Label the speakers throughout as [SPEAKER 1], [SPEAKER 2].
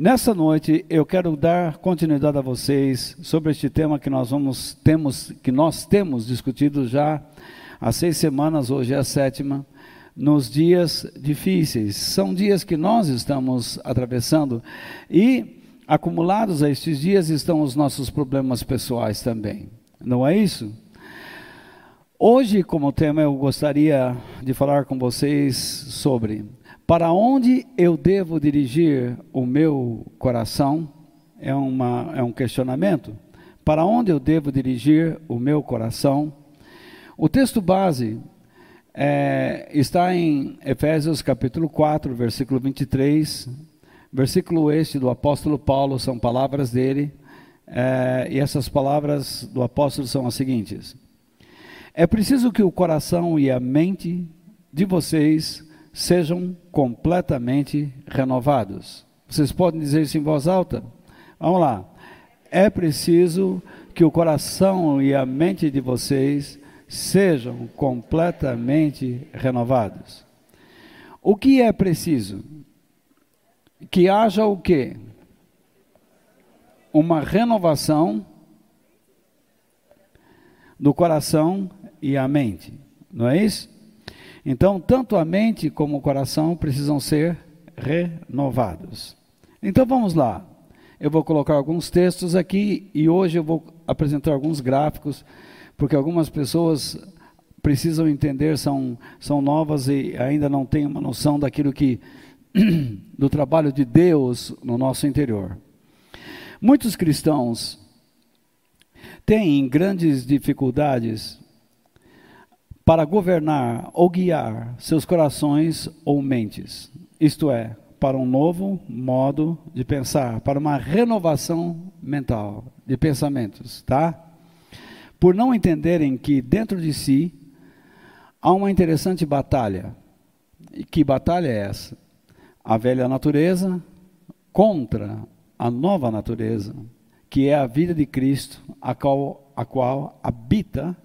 [SPEAKER 1] Nessa noite eu quero dar continuidade a vocês sobre este tema que nós vamos temos que nós temos discutido já há seis semanas, hoje é a sétima, nos dias difíceis. São dias que nós estamos atravessando e acumulados a estes dias estão os nossos problemas pessoais também. Não é isso? Hoje, como tema, eu gostaria de falar com vocês sobre para onde eu devo dirigir o meu coração? É, uma, é um questionamento. Para onde eu devo dirigir o meu coração? O texto base é, está em Efésios capítulo 4, versículo 23. Versículo este do apóstolo Paulo, são palavras dele. É, e essas palavras do apóstolo são as seguintes: É preciso que o coração e a mente de vocês sejam completamente renovados. Vocês podem dizer isso em voz alta? Vamos lá. É preciso que o coração e a mente de vocês sejam completamente renovados. O que é preciso? Que haja o quê? Uma renovação do coração e a mente. Não é isso? Então, tanto a mente como o coração precisam ser renovados. Então vamos lá. Eu vou colocar alguns textos aqui e hoje eu vou apresentar alguns gráficos, porque algumas pessoas precisam entender, são, são novas e ainda não têm uma noção daquilo que do trabalho de Deus no nosso interior. Muitos cristãos têm grandes dificuldades para governar ou guiar seus corações ou mentes, isto é, para um novo modo de pensar, para uma renovação mental de pensamentos, tá? Por não entenderem que dentro de si há uma interessante batalha. E que batalha é essa? A velha natureza contra a nova natureza, que é a vida de Cristo, a qual, a qual habita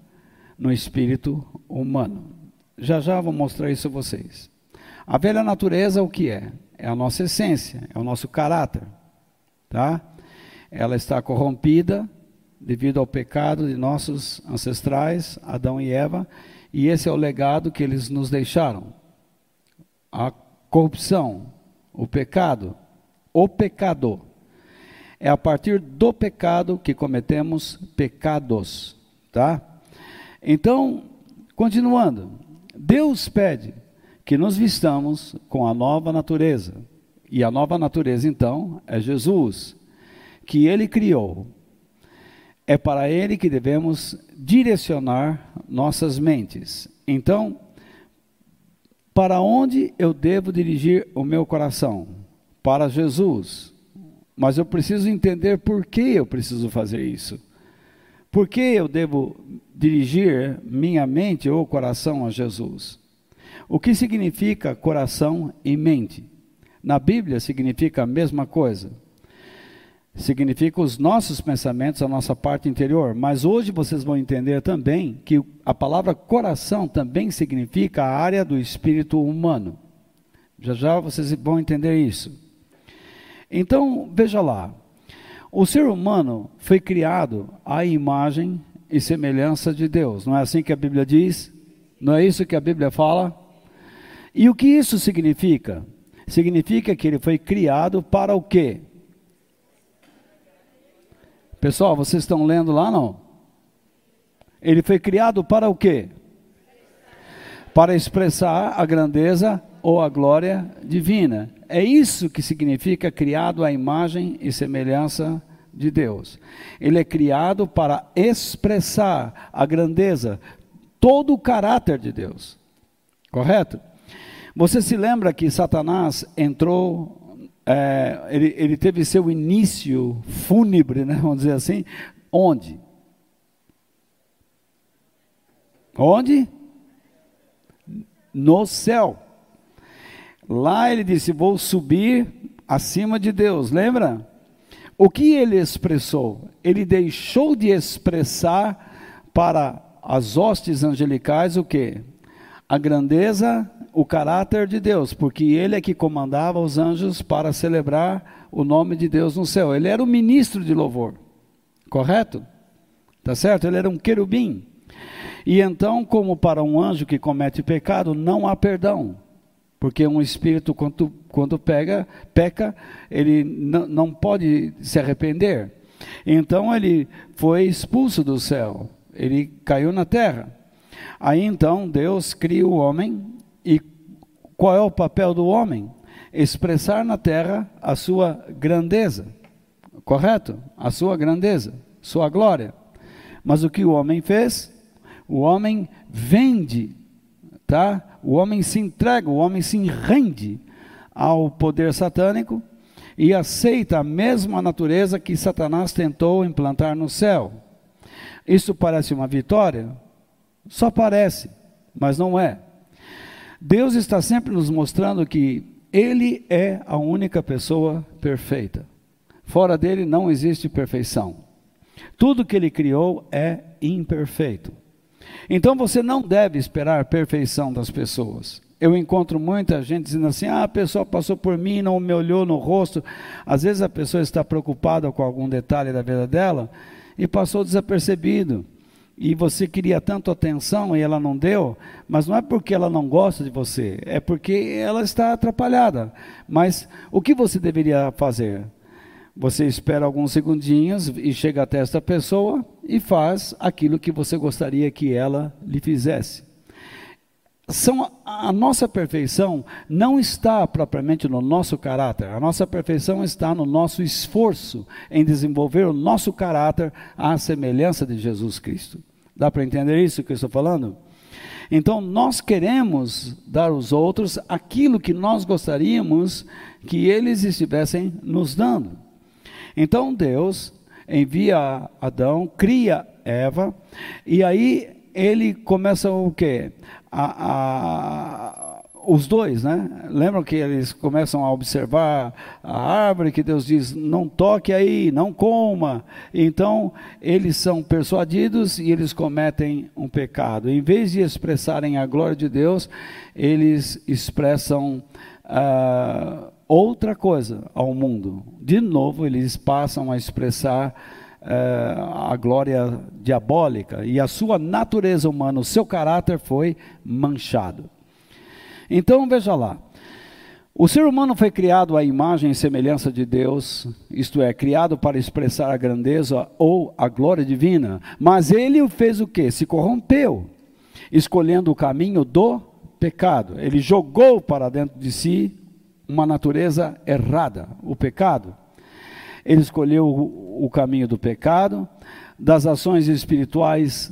[SPEAKER 1] no espírito humano. Já já vou mostrar isso a vocês. A velha natureza o que é? É a nossa essência, é o nosso caráter, tá? Ela está corrompida devido ao pecado de nossos ancestrais, Adão e Eva, e esse é o legado que eles nos deixaram. A corrupção, o pecado, o pecado. É a partir do pecado que cometemos pecados, tá? Então, continuando, Deus pede que nos vistamos com a nova natureza. E a nova natureza, então, é Jesus, que ele criou. É para ele que devemos direcionar nossas mentes. Então, para onde eu devo dirigir o meu coração? Para Jesus. Mas eu preciso entender por que eu preciso fazer isso. Por que eu devo dirigir minha mente ou coração a Jesus? O que significa coração e mente? Na Bíblia significa a mesma coisa. Significa os nossos pensamentos, a nossa parte interior. Mas hoje vocês vão entender também que a palavra coração também significa a área do espírito humano. Já já vocês vão entender isso. Então, veja lá. O ser humano foi criado à imagem e semelhança de Deus. Não é assim que a Bíblia diz? Não é isso que a Bíblia fala? E o que isso significa? Significa que ele foi criado para o quê? Pessoal, vocês estão lendo lá não? Ele foi criado para o quê? Para expressar a grandeza ou a glória divina. É isso que significa criado à imagem e semelhança de Deus. Ele é criado para expressar a grandeza, todo o caráter de Deus. Correto? Você se lembra que Satanás entrou, é, ele, ele teve seu início fúnebre, né, vamos dizer assim, onde? Onde? No céu. Lá ele disse: Vou subir acima de Deus, lembra? O que ele expressou? Ele deixou de expressar para as hostes angelicais o que? A grandeza o caráter de Deus, porque ele é que comandava os anjos para celebrar o nome de Deus no céu. Ele era o ministro de louvor, correto? Tá certo? Ele era um querubim. E então, como para um anjo que comete pecado, não há perdão. Porque um espírito, quando, quando pega, peca, ele não pode se arrepender. Então ele foi expulso do céu, ele caiu na terra. Aí então Deus cria o homem, e qual é o papel do homem? Expressar na terra a sua grandeza, correto? A sua grandeza, sua glória. Mas o que o homem fez? O homem vende, tá? O homem se entrega, o homem se rende ao poder satânico e aceita a mesma natureza que Satanás tentou implantar no céu. Isso parece uma vitória? Só parece, mas não é. Deus está sempre nos mostrando que Ele é a única pessoa perfeita. Fora dele não existe perfeição. Tudo que ele criou é imperfeito. Então você não deve esperar a perfeição das pessoas. Eu encontro muita gente dizendo assim: ah, a pessoa passou por mim, não me olhou no rosto. Às vezes a pessoa está preocupada com algum detalhe da vida dela e passou desapercebido. E você queria tanto atenção e ela não deu, mas não é porque ela não gosta de você, é porque ela está atrapalhada. Mas o que você deveria fazer? Você espera alguns segundinhos e chega até esta pessoa e faz aquilo que você gostaria que ela lhe fizesse. São, a nossa perfeição não está propriamente no nosso caráter, a nossa perfeição está no nosso esforço em desenvolver o nosso caráter à semelhança de Jesus Cristo. Dá para entender isso que eu estou falando? Então, nós queremos dar aos outros aquilo que nós gostaríamos que eles estivessem nos dando. Então Deus envia Adão, cria Eva, e aí ele começa o quê? A, a, os dois, né? Lembram que eles começam a observar a árvore que Deus diz: não toque aí, não coma. Então, eles são persuadidos e eles cometem um pecado. Em vez de expressarem a glória de Deus, eles expressam. Uh, outra coisa ao mundo. De novo, eles passam a expressar eh, a glória diabólica e a sua natureza humana, o seu caráter foi manchado. Então, veja lá. O ser humano foi criado à imagem e semelhança de Deus, isto é, criado para expressar a grandeza ou a glória divina, mas ele fez o que? Se corrompeu, escolhendo o caminho do pecado. Ele jogou para dentro de si uma natureza errada, o pecado. Ele escolheu o, caminho do pecado, das ações espirituais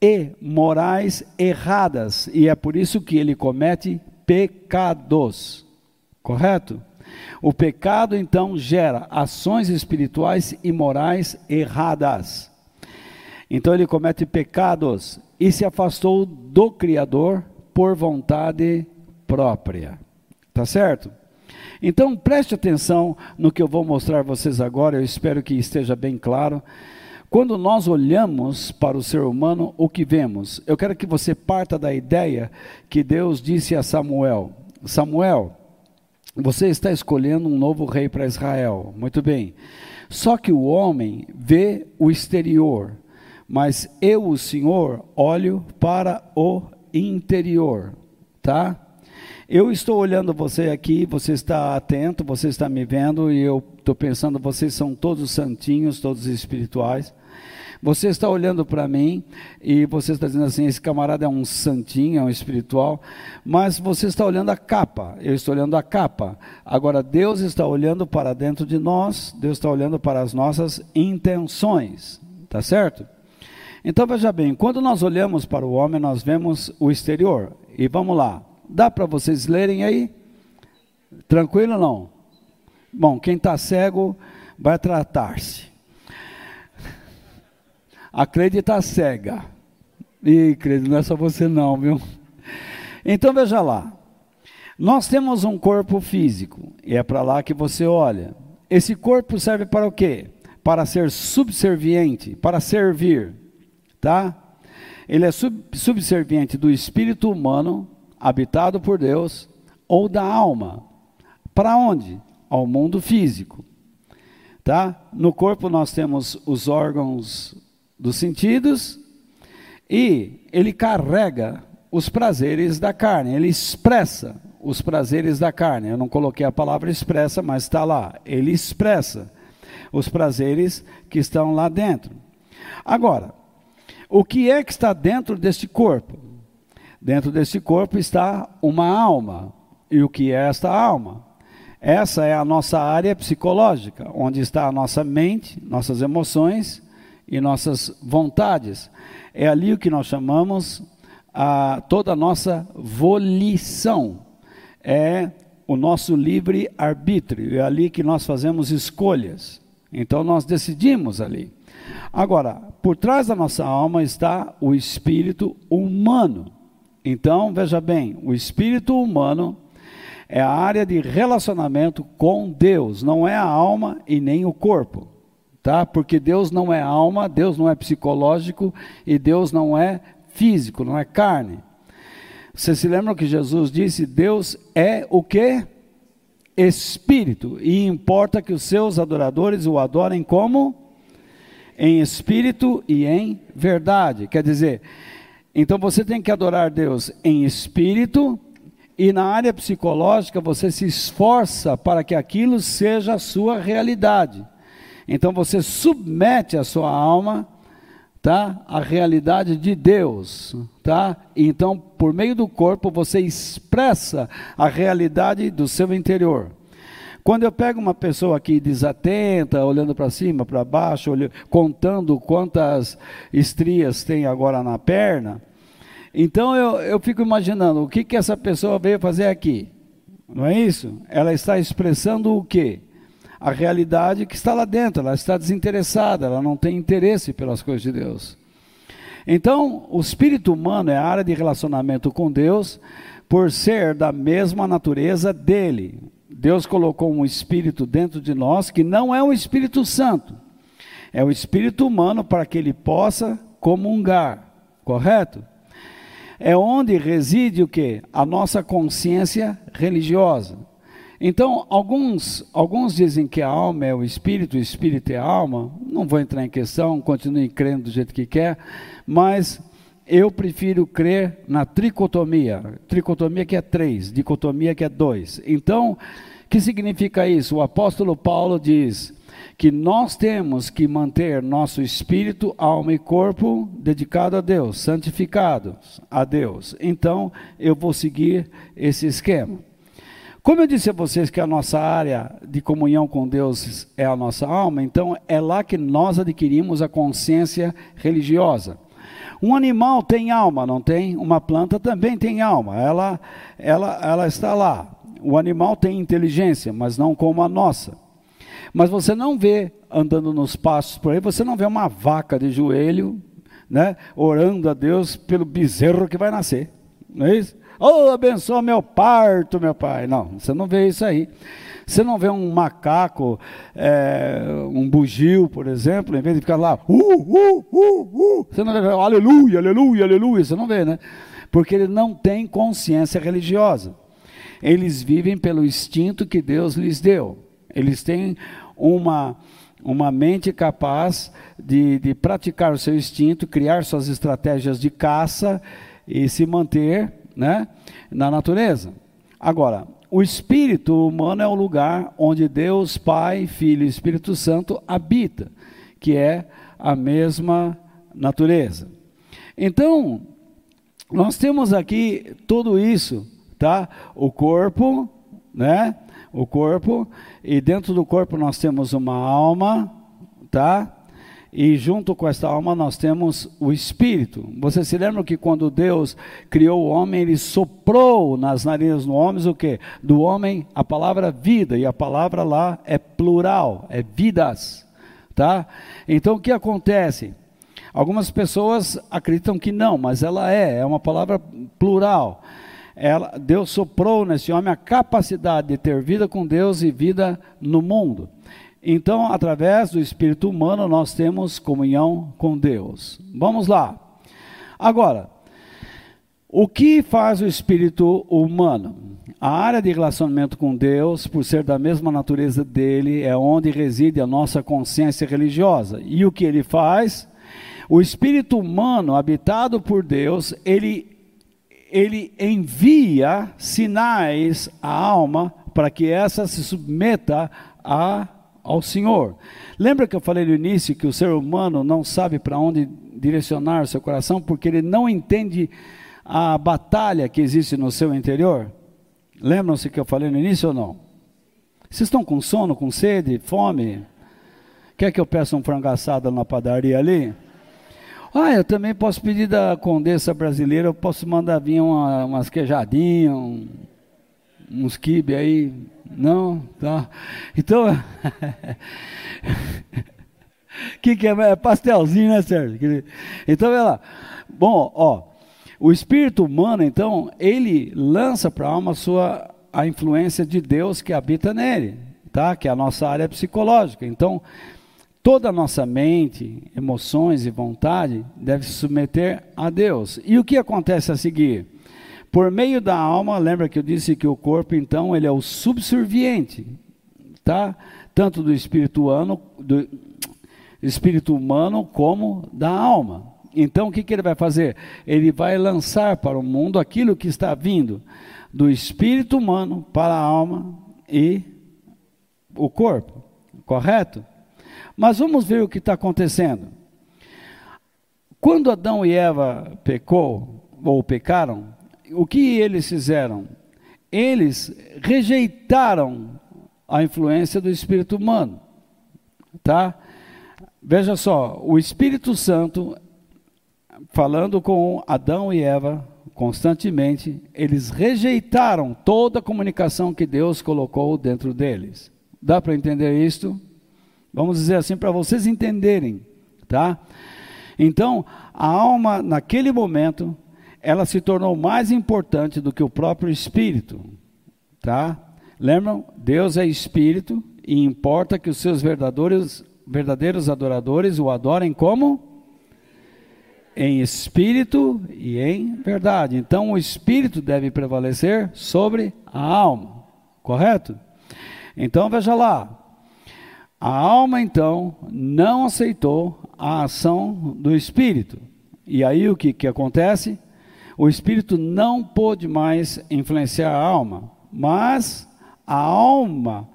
[SPEAKER 1] e morais erradas, e é por isso que ele comete pecados. Correto? O pecado então gera ações espirituais e morais erradas. Então ele comete pecados e se afastou do Criador por vontade própria. Tá certo? Então preste atenção no que eu vou mostrar a vocês agora, eu espero que esteja bem claro. Quando nós olhamos para o ser humano, o que vemos? Eu quero que você parta da ideia que Deus disse a Samuel: Samuel, você está escolhendo um novo rei para Israel. Muito bem. Só que o homem vê o exterior, mas eu, o Senhor, olho para o interior, tá? Eu estou olhando você aqui, você está atento, você está me vendo e eu estou pensando, vocês são todos santinhos, todos espirituais. Você está olhando para mim e você está dizendo assim: esse camarada é um santinho, é um espiritual, mas você está olhando a capa, eu estou olhando a capa. Agora, Deus está olhando para dentro de nós, Deus está olhando para as nossas intenções, tá certo? Então veja bem: quando nós olhamos para o homem, nós vemos o exterior, e vamos lá, Dá para vocês lerem aí? Tranquilo não? Bom, quem está cego vai tratar-se. A Cleide está cega. Ih, Cleide, não é só você não, viu? Então veja lá. Nós temos um corpo físico e é para lá que você olha. Esse corpo serve para o quê? Para ser subserviente, para servir, tá? Ele é sub subserviente do espírito humano habitado por Deus, ou da alma. Para onde? Ao mundo físico. Tá? No corpo nós temos os órgãos dos sentidos e ele carrega os prazeres da carne, ele expressa os prazeres da carne. Eu não coloquei a palavra expressa, mas está lá. Ele expressa os prazeres que estão lá dentro. Agora, o que é que está dentro deste corpo? Dentro deste corpo está uma alma. E o que é esta alma? Essa é a nossa área psicológica, onde está a nossa mente, nossas emoções e nossas vontades. É ali o que nós chamamos a, toda a nossa volição. É o nosso livre arbítrio, é ali que nós fazemos escolhas. Então nós decidimos ali. Agora, por trás da nossa alma está o espírito humano. Então, veja bem, o espírito humano é a área de relacionamento com Deus, não é a alma e nem o corpo, tá? Porque Deus não é alma, Deus não é psicológico e Deus não é físico, não é carne. Vocês se lembram que Jesus disse: Deus é o que? Espírito, e importa que os seus adoradores o adorem como? Em espírito e em verdade. Quer dizer, então você tem que adorar Deus em espírito e na área psicológica você se esforça para que aquilo seja a sua realidade. Então você submete a sua alma, tá, à realidade de Deus, tá? Então, por meio do corpo você expressa a realidade do seu interior. Quando eu pego uma pessoa aqui desatenta, olhando para cima, para baixo, olhando, contando quantas estrias tem agora na perna, então eu, eu fico imaginando o que, que essa pessoa veio fazer aqui. Não é isso? Ela está expressando o quê? A realidade que está lá dentro, ela está desinteressada, ela não tem interesse pelas coisas de Deus. Então, o espírito humano é a área de relacionamento com Deus, por ser da mesma natureza dele. Deus colocou um espírito dentro de nós que não é o Espírito Santo, é o espírito humano para que ele possa comungar, correto? É onde reside o que? A nossa consciência religiosa. Então, alguns, alguns dizem que a alma é o espírito, o espírito é a alma. Não vou entrar em questão, continue crendo do jeito que quer, mas eu prefiro crer na tricotomia. Tricotomia que é três, dicotomia que é dois. Então, que significa isso? O apóstolo Paulo diz: que nós temos que manter nosso espírito, alma e corpo dedicado a Deus, santificados a Deus. Então, eu vou seguir esse esquema. Como eu disse a vocês que a nossa área de comunhão com Deus é a nossa alma, então é lá que nós adquirimos a consciência religiosa. Um animal tem alma, não tem? Uma planta também tem alma. Ela, ela, ela está lá. O animal tem inteligência, mas não como a nossa. Mas você não vê andando nos pastos por aí, você não vê uma vaca de joelho, né, orando a Deus pelo bezerro que vai nascer. Não é isso? Oh, abençoa meu parto, meu pai. Não, você não vê isso aí. Você não vê um macaco, é, um bugio, por exemplo, em vez de ficar lá, uh, uh, uh, uh, você não vê, aleluia, aleluia, aleluia, você não vê, né? Porque ele não tem consciência religiosa. Eles vivem pelo instinto que Deus lhes deu. Eles têm uma, uma mente capaz de, de praticar o seu instinto, criar suas estratégias de caça e se manter né, na natureza. Agora, o espírito humano é o lugar onde Deus, Pai, Filho e Espírito Santo habita, que é a mesma natureza. Então, nós temos aqui tudo isso, tá? O corpo, né? O corpo, e dentro do corpo nós temos uma alma, tá? E junto com essa alma nós temos o espírito. Você se lembra que quando Deus criou o homem, ele soprou nas narinas do homem o que? Do homem a palavra vida, e a palavra lá é plural, é vidas, tá? Então o que acontece? Algumas pessoas acreditam que não, mas ela é, é uma palavra plural ela, Deus soprou nesse homem a capacidade de ter vida com Deus e vida no mundo. Então, através do espírito humano, nós temos comunhão com Deus. Vamos lá. Agora, O que faz o espírito humano? A área de relacionamento com Deus, por ser da mesma natureza dele, é onde reside a nossa consciência religiosa. E o que ele faz? O espírito humano, habitado por Deus, ele, ele envia sinais à alma para que essa se submeta a, ao Senhor. Lembra que eu falei no início que o ser humano não sabe para onde direcionar o seu coração porque ele não entende a batalha que existe no seu interior? Lembram-se que eu falei no início ou não? Vocês estão com sono, com sede, fome? Quer que eu peça um frango assado na padaria ali? Ah, eu também posso pedir da condessa brasileira, eu posso mandar vir uma, umas queijadinhas, um, uns quibe aí. Não? Tá. Então. que que é? é pastelzinho, né, Sérgio? Então, vai lá. Bom, ó, o espírito humano, então, ele lança para a alma sua a influência de Deus que habita nele, tá? Que é a nossa área psicológica. Então, toda a nossa mente, emoções e vontade deve se submeter a Deus. E o que acontece a seguir? Por meio da alma, lembra que eu disse que o corpo, então, ele é o subserviente, tá? Tanto do espírito humano, do espírito humano como da alma. Então o que, que ele vai fazer? Ele vai lançar para o mundo aquilo que está vindo do espírito humano para a alma e o corpo, correto? Mas vamos ver o que está acontecendo. Quando Adão e Eva pecou, ou pecaram, o que eles fizeram? Eles rejeitaram a influência do espírito humano, tá? Veja só, o Espírito Santo falando com Adão e Eva constantemente, eles rejeitaram toda a comunicação que Deus colocou dentro deles. Dá para entender isto? Vamos dizer assim para vocês entenderem, tá? Então, a alma naquele momento, ela se tornou mais importante do que o próprio espírito, tá? Lembram? Deus é espírito e importa que os seus verdadeiros verdadeiros adoradores o adorem como em espírito e em verdade. Então, o espírito deve prevalecer sobre a alma, correto? Então, veja lá. A alma, então, não aceitou a ação do espírito. E aí o que, que acontece? O espírito não pôde mais influenciar a alma, mas a alma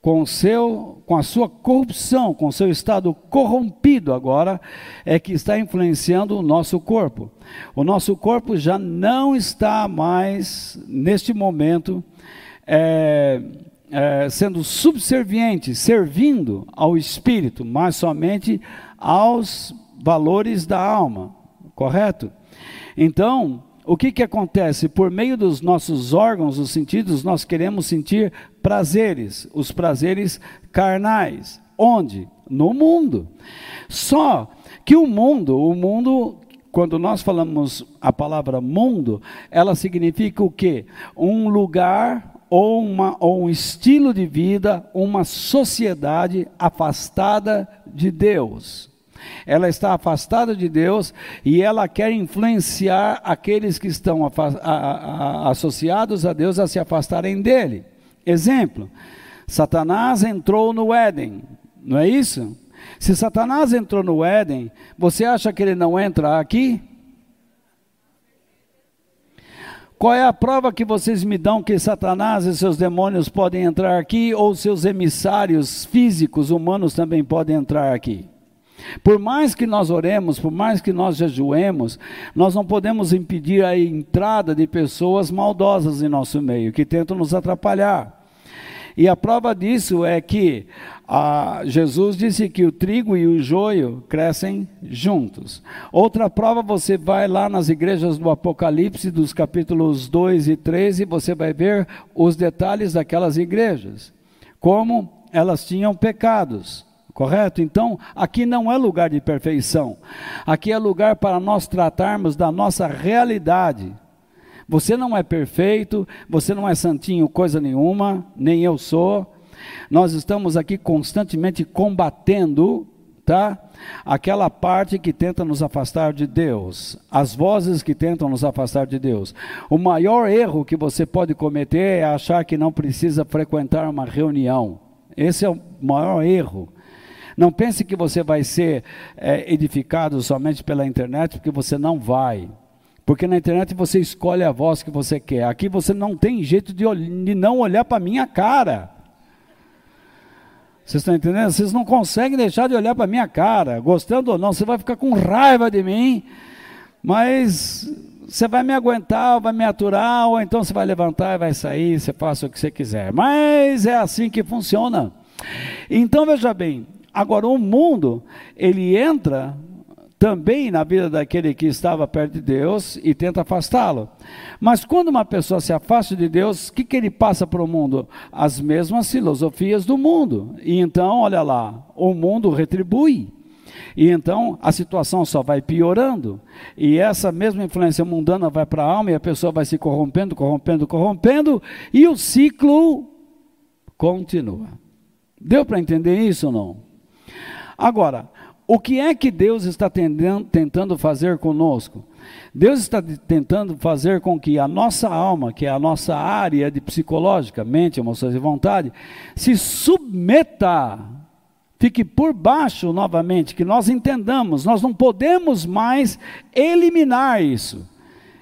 [SPEAKER 1] com, seu, com a sua corrupção, com seu estado corrompido agora, é que está influenciando o nosso corpo. O nosso corpo já não está mais, neste momento, é, é, sendo subserviente, servindo ao espírito, mas somente aos valores da alma, correto? Então, o que, que acontece? Por meio dos nossos órgãos, os sentidos, nós queremos sentir prazeres, os prazeres carnais. Onde? No mundo. Só que o mundo, o mundo, quando nós falamos a palavra mundo, ela significa o quê? Um lugar ou, uma, ou um estilo de vida, uma sociedade afastada de Deus ela está afastada de Deus e ela quer influenciar aqueles que estão a, a, a, associados a Deus a se afastarem dele. Exemplo: Satanás entrou no Éden, não é isso? Se Satanás entrou no Éden, você acha que ele não entra aqui? Qual é a prova que vocês me dão que Satanás e seus demônios podem entrar aqui, ou seus emissários físicos humanos também podem entrar aqui? Por mais que nós oremos, por mais que nós jejuemos, nós não podemos impedir a entrada de pessoas maldosas em nosso meio, que tentam nos atrapalhar. E a prova disso é que ah, Jesus disse que o trigo e o joio crescem juntos. Outra prova, você vai lá nas igrejas do Apocalipse, dos capítulos 2 e 3, e você vai ver os detalhes daquelas igrejas. Como elas tinham pecados correto? Então, aqui não é lugar de perfeição, aqui é lugar para nós tratarmos da nossa realidade. Você não é perfeito, você não é santinho coisa nenhuma, nem eu sou. Nós estamos aqui constantemente combatendo, tá? Aquela parte que tenta nos afastar de Deus, as vozes que tentam nos afastar de Deus. O maior erro que você pode cometer é achar que não precisa frequentar uma reunião. Esse é o maior erro. Não pense que você vai ser é, edificado somente pela internet, porque você não vai. Porque na internet você escolhe a voz que você quer. Aqui você não tem jeito de, de não olhar para a minha cara. Vocês estão entendendo? Vocês não conseguem deixar de olhar para minha cara, gostando ou não, você vai ficar com raiva de mim, mas você vai me aguentar, vai me aturar, ou então você vai levantar e vai sair, você faça o que você quiser. Mas é assim que funciona. Então veja bem, agora o mundo, ele entra também na vida daquele que estava perto de Deus e tenta afastá-lo. Mas quando uma pessoa se afasta de Deus, o que, que ele passa para o mundo? As mesmas filosofias do mundo. E então, olha lá, o mundo retribui. E então a situação só vai piorando. E essa mesma influência mundana vai para a alma e a pessoa vai se corrompendo, corrompendo, corrompendo, e o ciclo continua. Deu para entender isso ou não? Agora, o que é que Deus está tentando fazer conosco? Deus está tentando fazer com que a nossa alma, que é a nossa área de psicológica, mente, emoções e vontade, se submeta, fique por baixo novamente, que nós entendamos, nós não podemos mais eliminar isso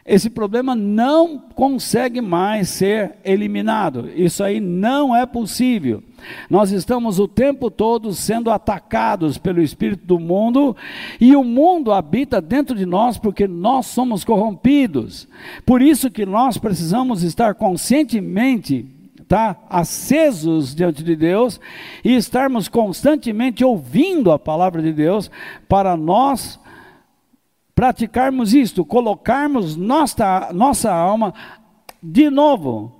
[SPEAKER 1] esse problema não consegue mais ser eliminado. Isso aí não é possível. Nós estamos o tempo todo sendo atacados pelo espírito do mundo e o mundo habita dentro de nós porque nós somos corrompidos. Por isso que nós precisamos estar conscientemente tá, acesos diante de Deus e estarmos constantemente ouvindo a palavra de Deus para nós praticarmos isto, colocarmos nossa, nossa alma de novo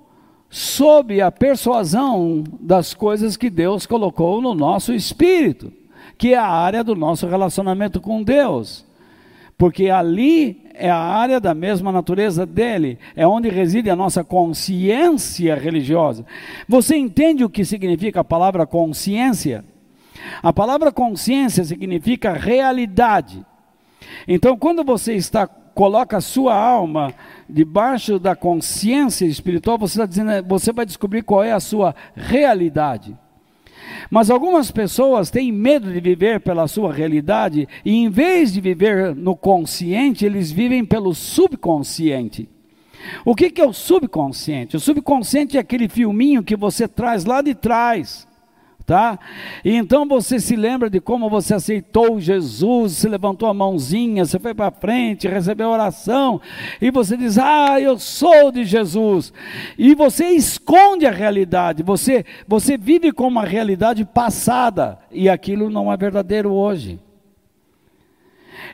[SPEAKER 1] sob a persuasão das coisas que Deus colocou no nosso espírito, que é a área do nosso relacionamento com Deus. Porque ali é a área da mesma natureza dele, é onde reside a nossa consciência religiosa. Você entende o que significa a palavra consciência? A palavra consciência significa realidade. Então, quando você está coloca a sua alma debaixo da consciência espiritual, você está dizendo, você vai descobrir qual é a sua realidade. Mas algumas pessoas têm medo de viver pela sua realidade e em vez de viver no consciente, eles vivem pelo subconsciente. O que, que é o subconsciente? O subconsciente é aquele filminho que você traz lá de trás tá? E então você se lembra de como você aceitou Jesus, se levantou a mãozinha, você foi para frente, recebeu a oração, e você diz: "Ah, eu sou de Jesus". E você esconde a realidade, você você vive com uma realidade passada e aquilo não é verdadeiro hoje.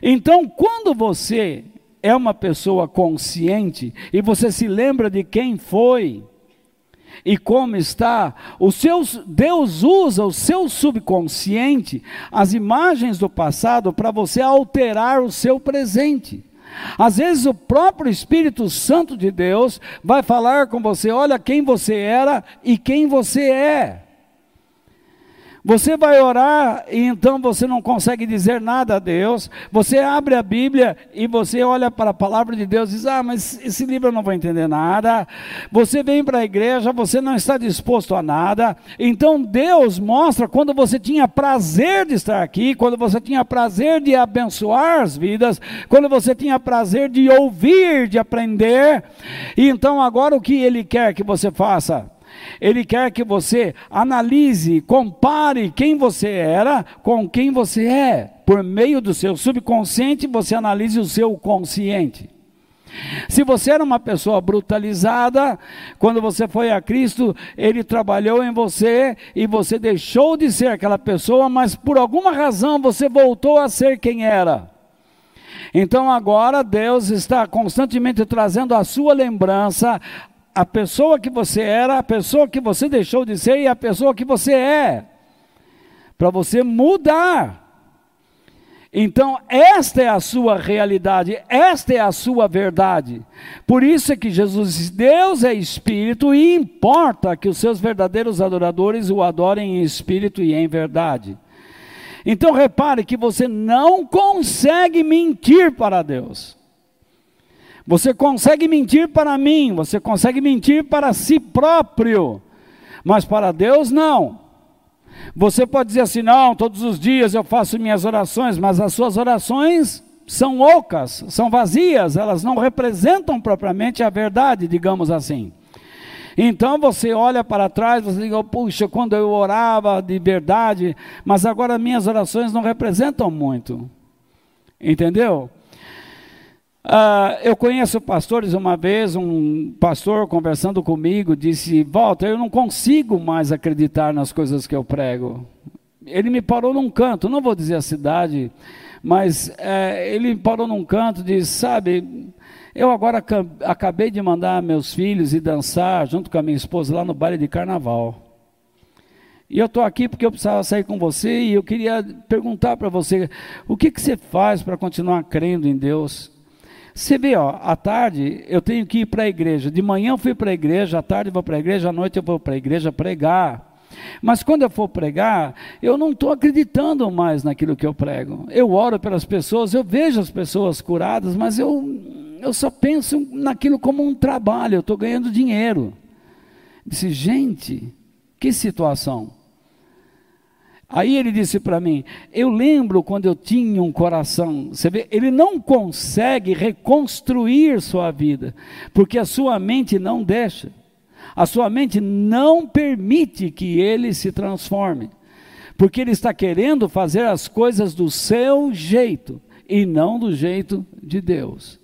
[SPEAKER 1] Então, quando você é uma pessoa consciente e você se lembra de quem foi, e como está, o seu, Deus usa o seu subconsciente, as imagens do passado, para você alterar o seu presente. Às vezes o próprio Espírito Santo de Deus vai falar com você: olha quem você era e quem você é. Você vai orar e então você não consegue dizer nada a Deus. Você abre a Bíblia e você olha para a palavra de Deus e diz: Ah, mas esse livro eu não vou entender nada. Você vem para a igreja, você não está disposto a nada. Então Deus mostra quando você tinha prazer de estar aqui, quando você tinha prazer de abençoar as vidas, quando você tinha prazer de ouvir, de aprender. E então agora o que Ele quer que você faça? Ele quer que você analise, compare quem você era com quem você é. Por meio do seu subconsciente, você analise o seu consciente. Se você era uma pessoa brutalizada, quando você foi a Cristo, Ele trabalhou em você e você deixou de ser aquela pessoa, mas por alguma razão você voltou a ser quem era. Então agora Deus está constantemente trazendo a sua lembrança a pessoa que você era, a pessoa que você deixou de ser e a pessoa que você é. Para você mudar. Então, esta é a sua realidade, esta é a sua verdade. Por isso é que Jesus diz: Deus é espírito e importa que os seus verdadeiros adoradores o adorem em espírito e em verdade. Então repare que você não consegue mentir para Deus. Você consegue mentir para mim, você consegue mentir para si próprio, mas para Deus não. Você pode dizer assim: não, todos os dias eu faço minhas orações, mas as suas orações são ocas, são vazias, elas não representam propriamente a verdade, digamos assim. Então você olha para trás, você diz, puxa, quando eu orava de verdade, mas agora minhas orações não representam muito. Entendeu? Uh, eu conheço pastores uma vez, um pastor conversando comigo disse: Walter, eu não consigo mais acreditar nas coisas que eu prego. Ele me parou num canto, não vou dizer a cidade, mas é, ele parou num canto e disse: Sabe, eu agora acabei de mandar meus filhos ir dançar junto com a minha esposa lá no baile de carnaval. E eu estou aqui porque eu precisava sair com você e eu queria perguntar para você: o que, que você faz para continuar crendo em Deus? Você vê, ó, à tarde eu tenho que ir para a igreja. De manhã eu fui para a igreja, à tarde eu vou para a igreja, à noite eu vou para a igreja pregar. Mas quando eu for pregar, eu não estou acreditando mais naquilo que eu prego. Eu oro pelas pessoas, eu vejo as pessoas curadas, mas eu, eu só penso naquilo como um trabalho, eu estou ganhando dinheiro. Disse, gente, que situação. Aí ele disse para mim: Eu lembro quando eu tinha um coração. Você vê, ele não consegue reconstruir sua vida, porque a sua mente não deixa. A sua mente não permite que ele se transforme, porque ele está querendo fazer as coisas do seu jeito e não do jeito de Deus.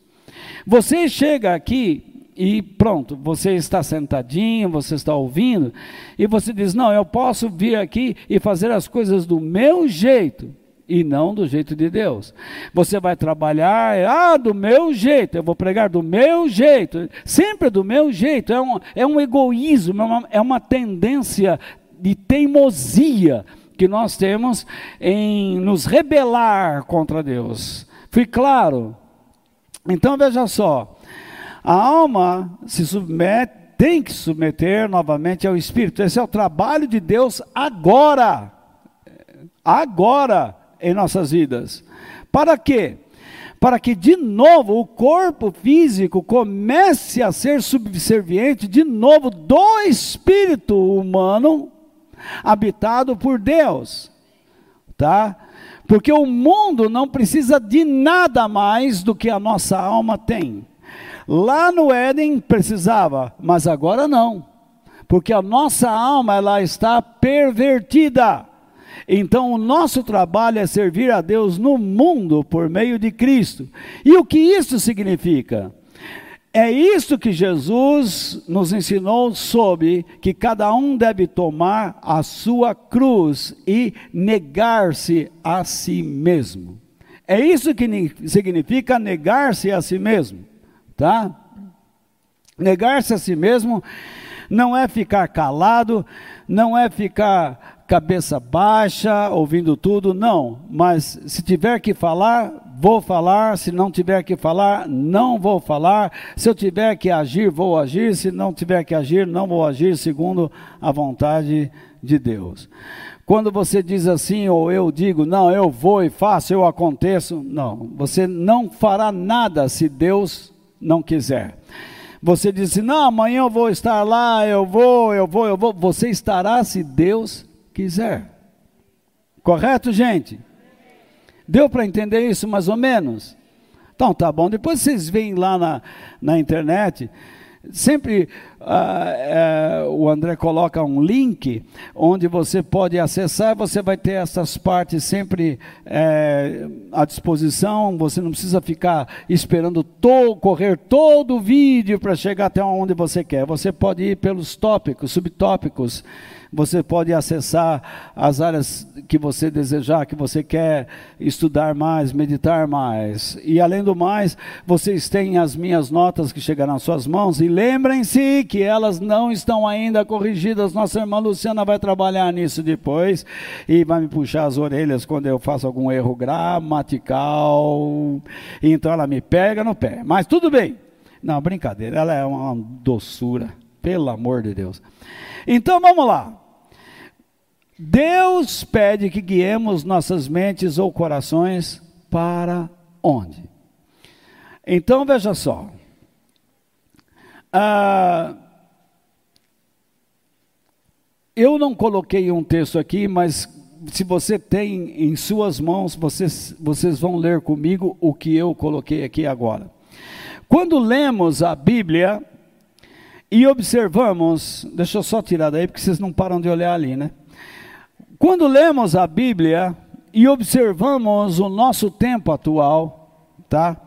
[SPEAKER 1] Você chega aqui e pronto, você está sentadinho, você está ouvindo, e você diz: Não, eu posso vir aqui e fazer as coisas do meu jeito e não do jeito de Deus. Você vai trabalhar, ah, do meu jeito, eu vou pregar do meu jeito, sempre do meu jeito. É um, é um egoísmo, é uma, é uma tendência de teimosia que nós temos em nos rebelar contra Deus. Fui claro? Então veja só. A alma se submete, tem que submeter novamente ao Espírito. Esse é o trabalho de Deus agora. Agora em nossas vidas. Para quê? Para que de novo o corpo físico comece a ser subserviente de novo do espírito humano habitado por Deus. Tá? Porque o mundo não precisa de nada mais do que a nossa alma tem. Lá no Éden precisava, mas agora não. Porque a nossa alma ela está pervertida. Então o nosso trabalho é servir a Deus no mundo por meio de Cristo. E o que isso significa? É isso que Jesus nos ensinou sobre que cada um deve tomar a sua cruz e negar-se a si mesmo. É isso que significa negar-se a si mesmo tá? Negar-se a si mesmo não é ficar calado, não é ficar cabeça baixa, ouvindo tudo, não. Mas se tiver que falar, vou falar. Se não tiver que falar, não vou falar. Se eu tiver que agir, vou agir. Se não tiver que agir, não vou agir segundo a vontade de Deus. Quando você diz assim, ou eu digo, não, eu vou e faço, eu aconteço, não. Você não fará nada se Deus não quiser. Você disse, não, amanhã eu vou estar lá, eu vou, eu vou, eu vou. Você estará se Deus quiser. Correto, gente? Deu para entender isso mais ou menos? Então tá bom. Depois vocês veem lá na, na internet Sempre uh, uh, o André coloca um link onde você pode acessar, você vai ter essas partes sempre uh, à disposição, você não precisa ficar esperando to correr todo o vídeo para chegar até onde você quer. Você pode ir pelos tópicos, subtópicos você pode acessar as áreas que você desejar, que você quer estudar mais, meditar mais. E além do mais, vocês têm as minhas notas que chegarão às suas mãos. E lembrem-se que elas não estão ainda corrigidas. Nossa irmã Luciana vai trabalhar nisso depois e vai me puxar as orelhas quando eu faço algum erro gramatical. Então ela me pega no pé. Mas tudo bem. Não, brincadeira, ela é uma doçura, pelo amor de Deus. Então vamos lá. Deus pede que guiemos nossas mentes ou corações para onde? Então veja só. Ah, eu não coloquei um texto aqui, mas se você tem em suas mãos, vocês, vocês vão ler comigo o que eu coloquei aqui agora. Quando lemos a Bíblia e observamos, deixa eu só tirar daí, porque vocês não param de olhar ali, né? Quando lemos a Bíblia e observamos o nosso tempo atual, tá?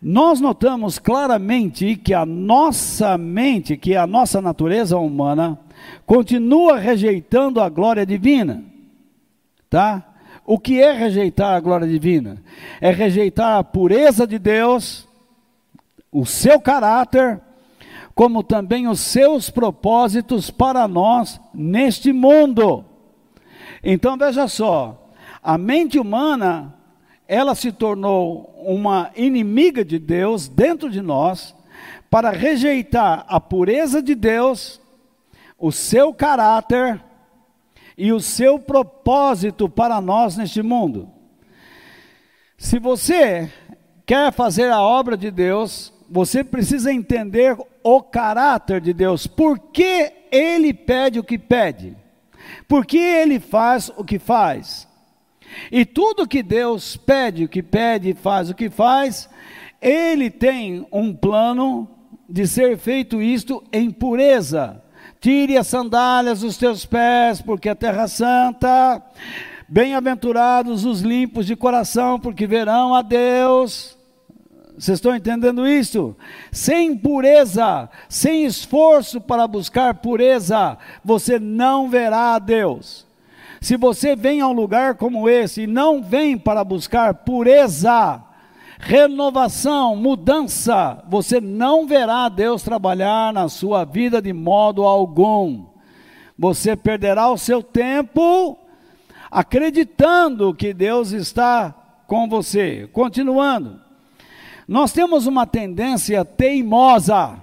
[SPEAKER 1] Nós notamos claramente que a nossa mente, que a nossa natureza humana, continua rejeitando a glória divina, tá? O que é rejeitar a glória divina? É rejeitar a pureza de Deus, o seu caráter, como também os seus propósitos para nós neste mundo. Então veja só, a mente humana, ela se tornou uma inimiga de Deus dentro de nós, para rejeitar a pureza de Deus, o seu caráter e o seu propósito para nós neste mundo. Se você quer fazer a obra de Deus, você precisa entender o caráter de Deus, por que ele pede o que pede. Por que ele faz o que faz? E tudo que Deus pede, o que pede e faz o que faz, ele tem um plano de ser feito isto em pureza. Tire as sandálias dos teus pés, porque a terra santa. Bem-aventurados os limpos de coração, porque verão a Deus. Vocês estão entendendo isso? Sem pureza, sem esforço para buscar pureza, você não verá a Deus. Se você vem a um lugar como esse e não vem para buscar pureza, renovação, mudança, você não verá Deus trabalhar na sua vida de modo algum. Você perderá o seu tempo acreditando que Deus está com você. Continuando. Nós temos uma tendência teimosa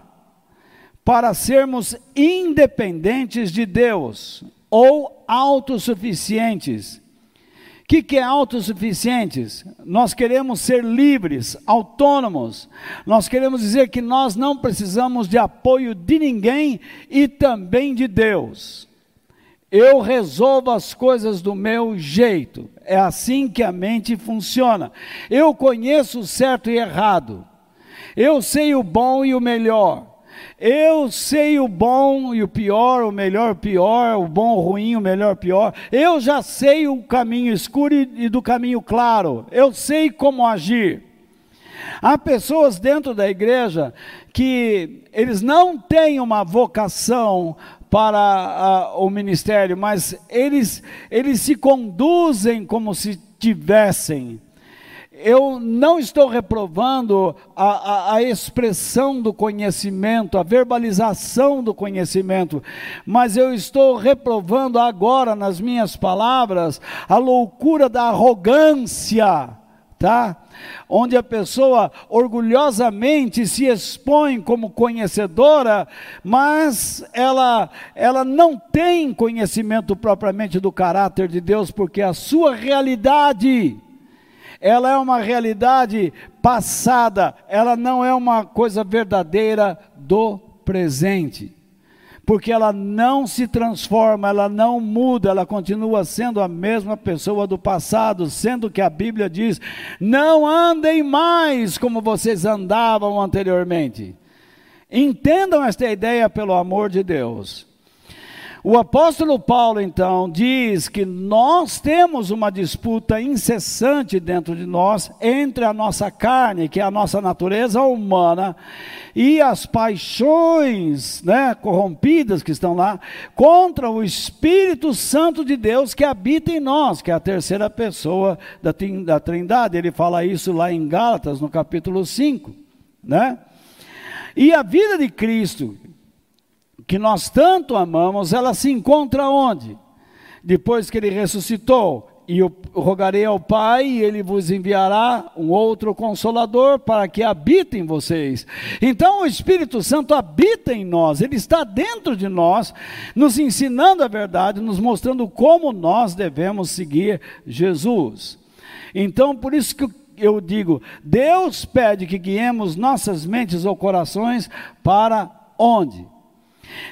[SPEAKER 1] para sermos independentes de Deus ou autossuficientes. O que, que é autossuficientes? Nós queremos ser livres, autônomos. Nós queremos dizer que nós não precisamos de apoio de ninguém e também de Deus. Eu resolvo as coisas do meu jeito. É assim que a mente funciona. Eu conheço o certo e errado. Eu sei o bom e o melhor. Eu sei o bom e o pior, o melhor, o pior, o bom, o ruim, o melhor, o pior. Eu já sei o caminho escuro e do caminho claro. Eu sei como agir. Há pessoas dentro da igreja que eles não têm uma vocação para a, o ministério, mas eles, eles se conduzem como se tivessem. Eu não estou reprovando a, a, a, expressão do conhecimento, a verbalização do conhecimento, mas eu estou reprovando agora, nas minhas palavras, a loucura da arrogância, tá? onde a pessoa orgulhosamente se expõe como conhecedora, mas ela, ela não tem conhecimento propriamente do caráter de Deus, porque a sua realidade, ela é uma realidade passada, ela não é uma coisa verdadeira do presente porque ela não se transforma, ela não muda, ela continua sendo a mesma pessoa do passado, sendo que a Bíblia diz: não andem mais como vocês andavam anteriormente. Entendam esta ideia pelo amor de Deus. O apóstolo Paulo, então, diz que nós temos uma disputa incessante dentro de nós entre a nossa carne, que é a nossa natureza humana, e as paixões né, corrompidas que estão lá, contra o Espírito Santo de Deus que habita em nós, que é a terceira pessoa da, da Trindade. Ele fala isso lá em Gálatas, no capítulo 5. Né? E a vida de Cristo, que nós tanto amamos, ela se encontra onde? Depois que ele ressuscitou e eu rogarei ao Pai, e ele vos enviará um outro consolador para que habite em vocês. Então o Espírito Santo habita em nós, ele está dentro de nós, nos ensinando a verdade, nos mostrando como nós devemos seguir Jesus. Então, por isso que eu digo, Deus pede que guiemos nossas mentes ou corações para onde?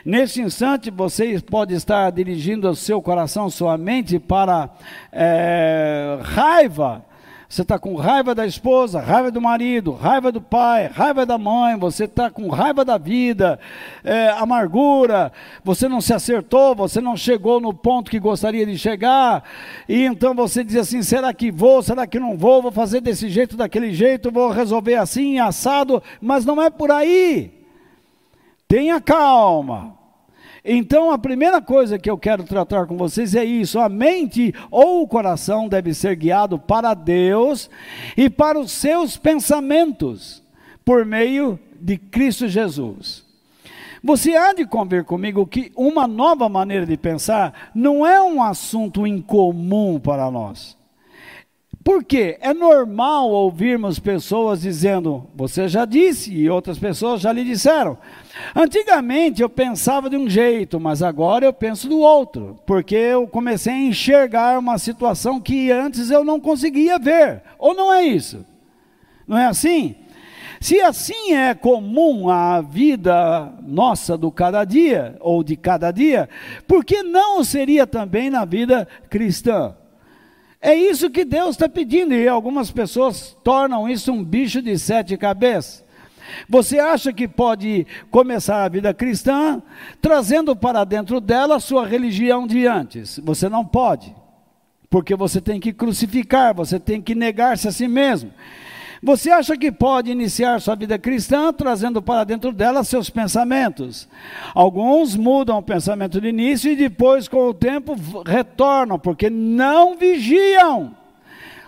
[SPEAKER 1] Neste instante, você pode estar dirigindo o seu coração, sua mente para é, raiva. Você está com raiva da esposa, raiva do marido, raiva do pai, raiva da mãe, você está com raiva da vida, é, amargura, você não se acertou, você não chegou no ponto que gostaria de chegar, e então você diz assim: será que vou, será que não vou, vou fazer desse jeito, daquele jeito, vou resolver assim, assado, mas não é por aí. Tenha calma. Então, a primeira coisa que eu quero tratar com vocês é isso: a mente ou o coração deve ser guiado para Deus e para os seus pensamentos, por meio de Cristo Jesus. Você há de convir comigo que uma nova maneira de pensar não é um assunto incomum para nós. Porque é normal ouvirmos pessoas dizendo, você já disse, e outras pessoas já lhe disseram. Antigamente eu pensava de um jeito, mas agora eu penso do outro, porque eu comecei a enxergar uma situação que antes eu não conseguia ver. Ou não é isso? Não é assim? Se assim é comum a vida nossa do cada dia, ou de cada dia, por que não seria também na vida cristã? É isso que Deus está pedindo, e algumas pessoas tornam isso um bicho de sete cabeças. Você acha que pode começar a vida cristã trazendo para dentro dela sua religião de antes? Você não pode, porque você tem que crucificar, você tem que negar-se a si mesmo. Você acha que pode iniciar sua vida cristã trazendo para dentro dela seus pensamentos? Alguns mudam o pensamento de início e depois, com o tempo, retornam, porque não vigiam.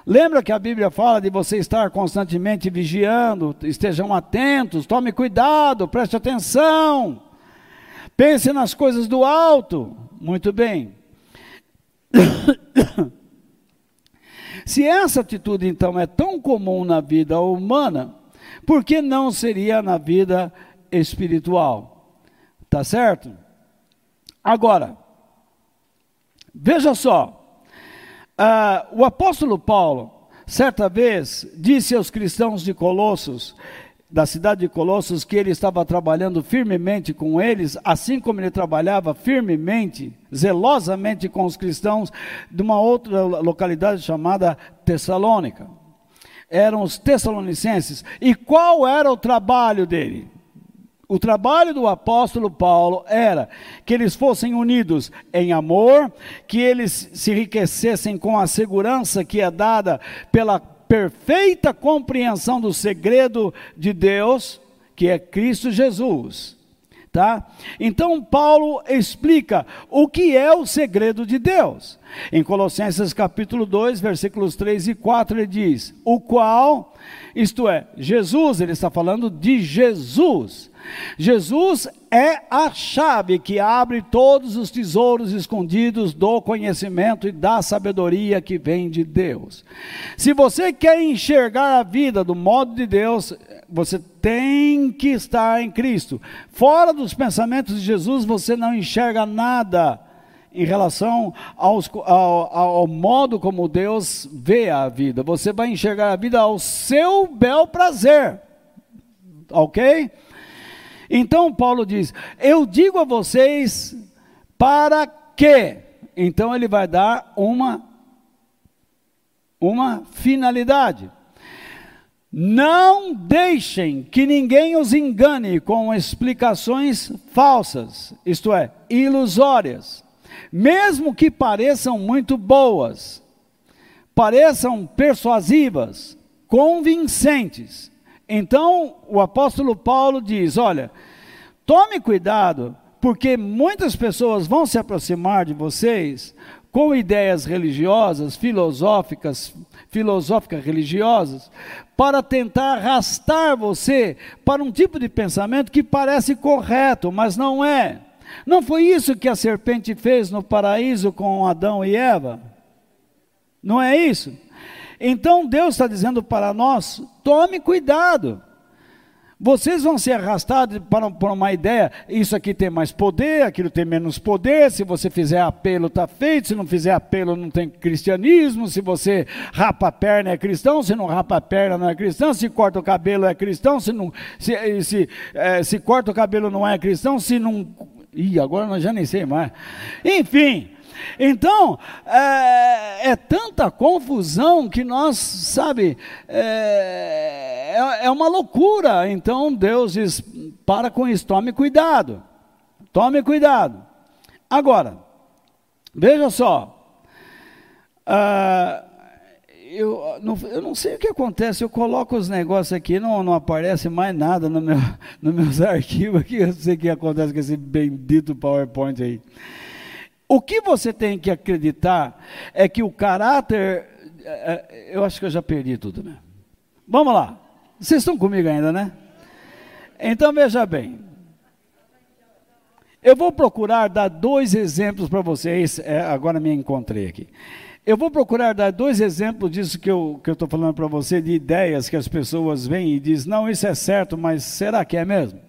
[SPEAKER 1] Lembra que a Bíblia fala de você estar constantemente vigiando, estejam atentos, tome cuidado, preste atenção, pense nas coisas do alto. Muito bem. Se essa atitude então é tão comum na vida humana, por que não seria na vida espiritual? Tá certo? Agora, veja só, uh, o apóstolo Paulo, certa vez, disse aos cristãos de Colossos: da cidade de Colossos que ele estava trabalhando firmemente com eles, assim como ele trabalhava firmemente, zelosamente com os cristãos de uma outra localidade chamada Tessalônica. Eram os tessalonicenses. E qual era o trabalho dele? O trabalho do apóstolo Paulo era que eles fossem unidos em amor, que eles se enriquecessem com a segurança que é dada pela perfeita compreensão do segredo de Deus, que é Cristo Jesus. Tá? Então Paulo explica o que é o segredo de Deus. Em Colossenses capítulo 2, versículos 3 e 4, ele diz: "O qual, isto é, Jesus, ele está falando de Jesus, Jesus é a chave que abre todos os tesouros escondidos do conhecimento e da sabedoria que vem de Deus. Se você quer enxergar a vida do modo de Deus, você tem que estar em Cristo. Fora dos pensamentos de Jesus, você não enxerga nada em relação aos, ao, ao, modo como Deus vê a vida. Você vai enxergar a vida ao seu bel prazer. Ok? Então Paulo diz: Eu digo a vocês para que. Então ele vai dar uma uma finalidade. Não deixem que ninguém os engane com explicações falsas, isto é, ilusórias, mesmo que pareçam muito boas, pareçam persuasivas, convincentes então, o apóstolo Paulo diz: olha, tome cuidado, porque muitas pessoas vão se aproximar de vocês com ideias religiosas, filosóficas, filosóficas religiosas, para tentar arrastar você para um tipo de pensamento que parece correto, mas não é. Não foi isso que a serpente fez no paraíso com Adão e Eva? Não é isso? Então Deus está dizendo para nós: tome cuidado. Vocês vão ser arrastados para, uma ideia, isso aqui tem mais poder, aquilo tem menos poder, se você fizer apelo está feito, se não fizer apelo não tem cristianismo, se você rapa a perna é cristão, se não rapa a perna não é cristão, se corta o cabelo é cristão, se, não, se, se, é, se corta o cabelo não é cristão, se não... Ih, agora nós já nem sei mais. Enfim, então, é, é, tanta confusão que nós, sabe, é, é, é uma loucura. Então, Deus diz: para com isso, tome cuidado. Tome cuidado. Agora, veja só. Uh, eu não, eu não sei o que acontece, eu coloco os negócios aqui, não, não aparece mais nada no meu, nos meus arquivos aqui, eu sei o que acontece com esse bendito PowerPoint aí. O que você tem que acreditar é que o caráter. É, é, eu acho que eu já perdi tudo, né? Vamos lá. Vocês estão comigo ainda, né? Então veja bem. Eu vou procurar dar dois exemplos para vocês. É, agora me encontrei aqui. Eu vou procurar dar dois exemplos disso que eu estou falando para você, de ideias que as pessoas vêm e dizem, não, isso é certo, mas será que é mesmo?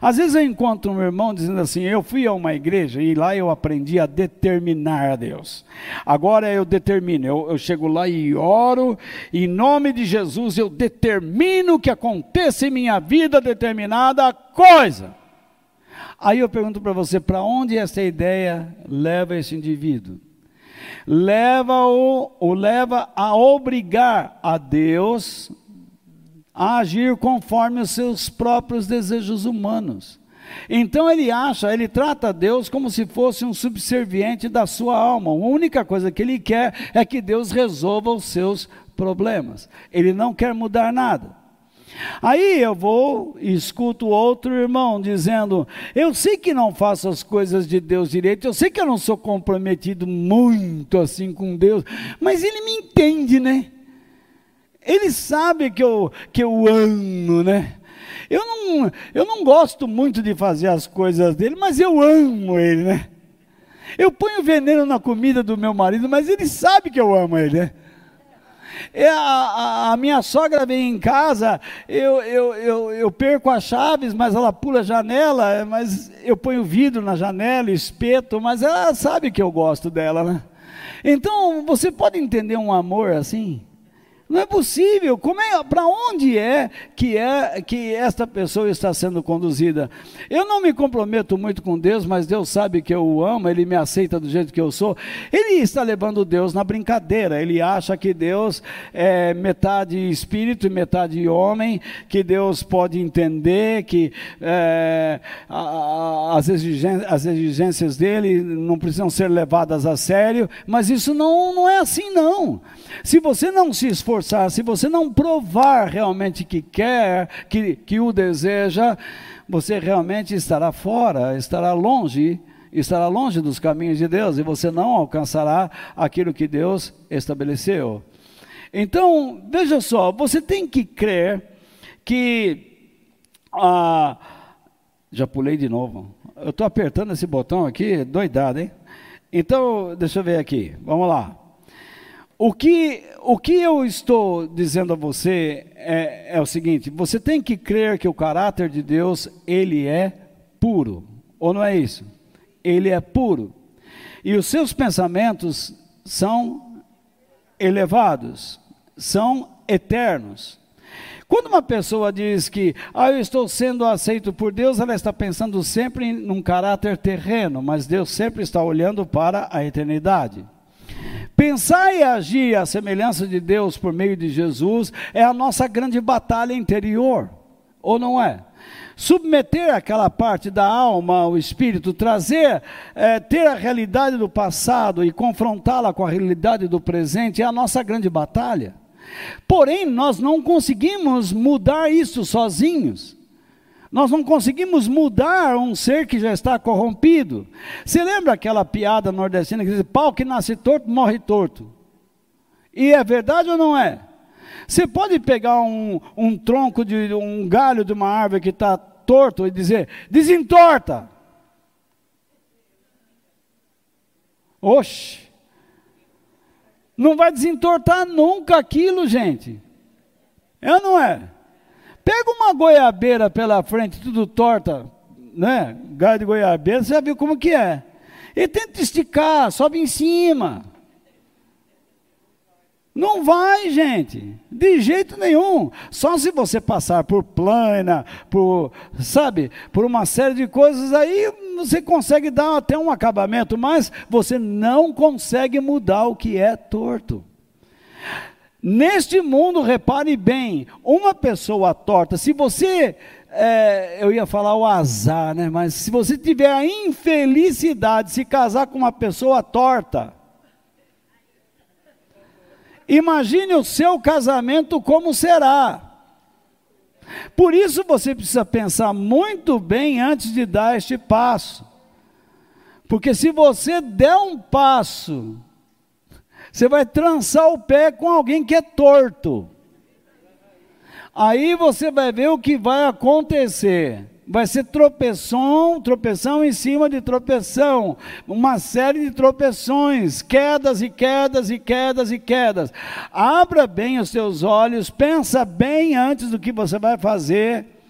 [SPEAKER 1] Às vezes eu encontro um irmão dizendo assim: Eu fui a uma igreja e lá eu aprendi a determinar a Deus. Agora eu determino, eu, eu chego lá e oro, e em nome de Jesus eu determino que aconteça em minha vida determinada coisa. Aí eu pergunto para você: para onde essa ideia leva esse indivíduo? Leva-o, leva a obrigar a Deus a agir conforme os seus próprios desejos humanos. Então ele acha, ele trata Deus como se fosse um subserviente da sua alma. A única coisa que ele quer é que Deus resolva os seus problemas. Ele não quer mudar nada. Aí eu vou e escuto outro irmão dizendo: Eu sei que não faço as coisas de Deus direito, eu sei que eu não sou comprometido muito assim com Deus, mas Ele me entende, né? Ele sabe que eu, que eu amo, né? Eu não, eu não gosto muito de fazer as coisas dele, mas eu amo ele, né? Eu ponho veneno na comida do meu marido, mas ele sabe que eu amo ele, né? É, a, a, a, minha sogra vem em casa, eu, eu, eu, eu, perco as chaves, mas ela pula a janela, mas eu ponho vidro na janela, espeto, mas ela sabe que eu gosto dela, né? Então, você pode entender um amor assim? Não é possível. Como é, para onde é que é que esta pessoa está sendo conduzida? Eu não me comprometo muito com Deus, mas Deus sabe que eu o amo, ele me aceita do jeito que eu sou. Ele está levando Deus na brincadeira. Ele acha que Deus é metade espírito e metade homem, que Deus pode entender que é, as, exigências, as exigências dele não precisam ser levadas a sério, mas isso não, não é assim não. Se você não se esforçar esforçar, se você não provar realmente que quer, que, que o deseja, você realmente estará fora, estará longe, estará longe dos caminhos de Deus e você não alcançará aquilo que Deus estabeleceu. Então, veja só, você tem que crer que. Ah, já pulei de novo. Eu estou apertando esse botão aqui, doidado, hein? Então, deixa eu ver aqui. Vamos lá. O que, o que eu estou dizendo a você é, é o seguinte: você tem que crer que o caráter de Deus ele é puro, ou não é isso? Ele é puro e os seus pensamentos são elevados, são eternos. Quando uma pessoa diz que ah, eu estou sendo aceito por Deus, ela está pensando sempre em um caráter terreno, mas Deus sempre está olhando para a eternidade. Pensar e agir à semelhança de Deus por meio de Jesus é a nossa grande batalha interior, ou não é? Submeter aquela parte da alma ao espírito, trazer, é, ter a realidade do passado e confrontá-la com a realidade do presente é a nossa grande batalha. Porém, nós não conseguimos mudar isso sozinhos. Nós não conseguimos mudar um ser que já está corrompido. Você lembra aquela piada nordestina que diz: pau que nasce torto, morre torto? E é verdade ou não é? Você pode pegar um, um tronco de um galho de uma árvore que está torto e dizer: desentorta. Oxe. Não vai desentortar nunca aquilo, gente. É ou não é? Pega uma goiabeira pela frente, tudo torta, né? Galho de goiabeira, você já viu como que é. E tenta esticar, sobe em cima. Não vai, gente, de jeito nenhum. Só se você passar por plana, por, sabe, por uma série de coisas aí, você consegue dar até um acabamento, mas você não consegue mudar o que é torto. Neste mundo, repare bem, uma pessoa torta, se você, é, eu ia falar o azar, né? Mas se você tiver a infelicidade de se casar com uma pessoa torta, Imagine o seu casamento como será. Por isso você precisa pensar muito bem antes de dar este passo. Porque se você der um passo, você vai trançar o pé com alguém que é torto. Aí você vai ver o que vai acontecer vai ser tropeção, tropeção em cima de tropeção, uma série de tropeções, quedas e quedas e quedas e quedas. Abra bem os seus olhos, pensa bem antes do que você vai fazer.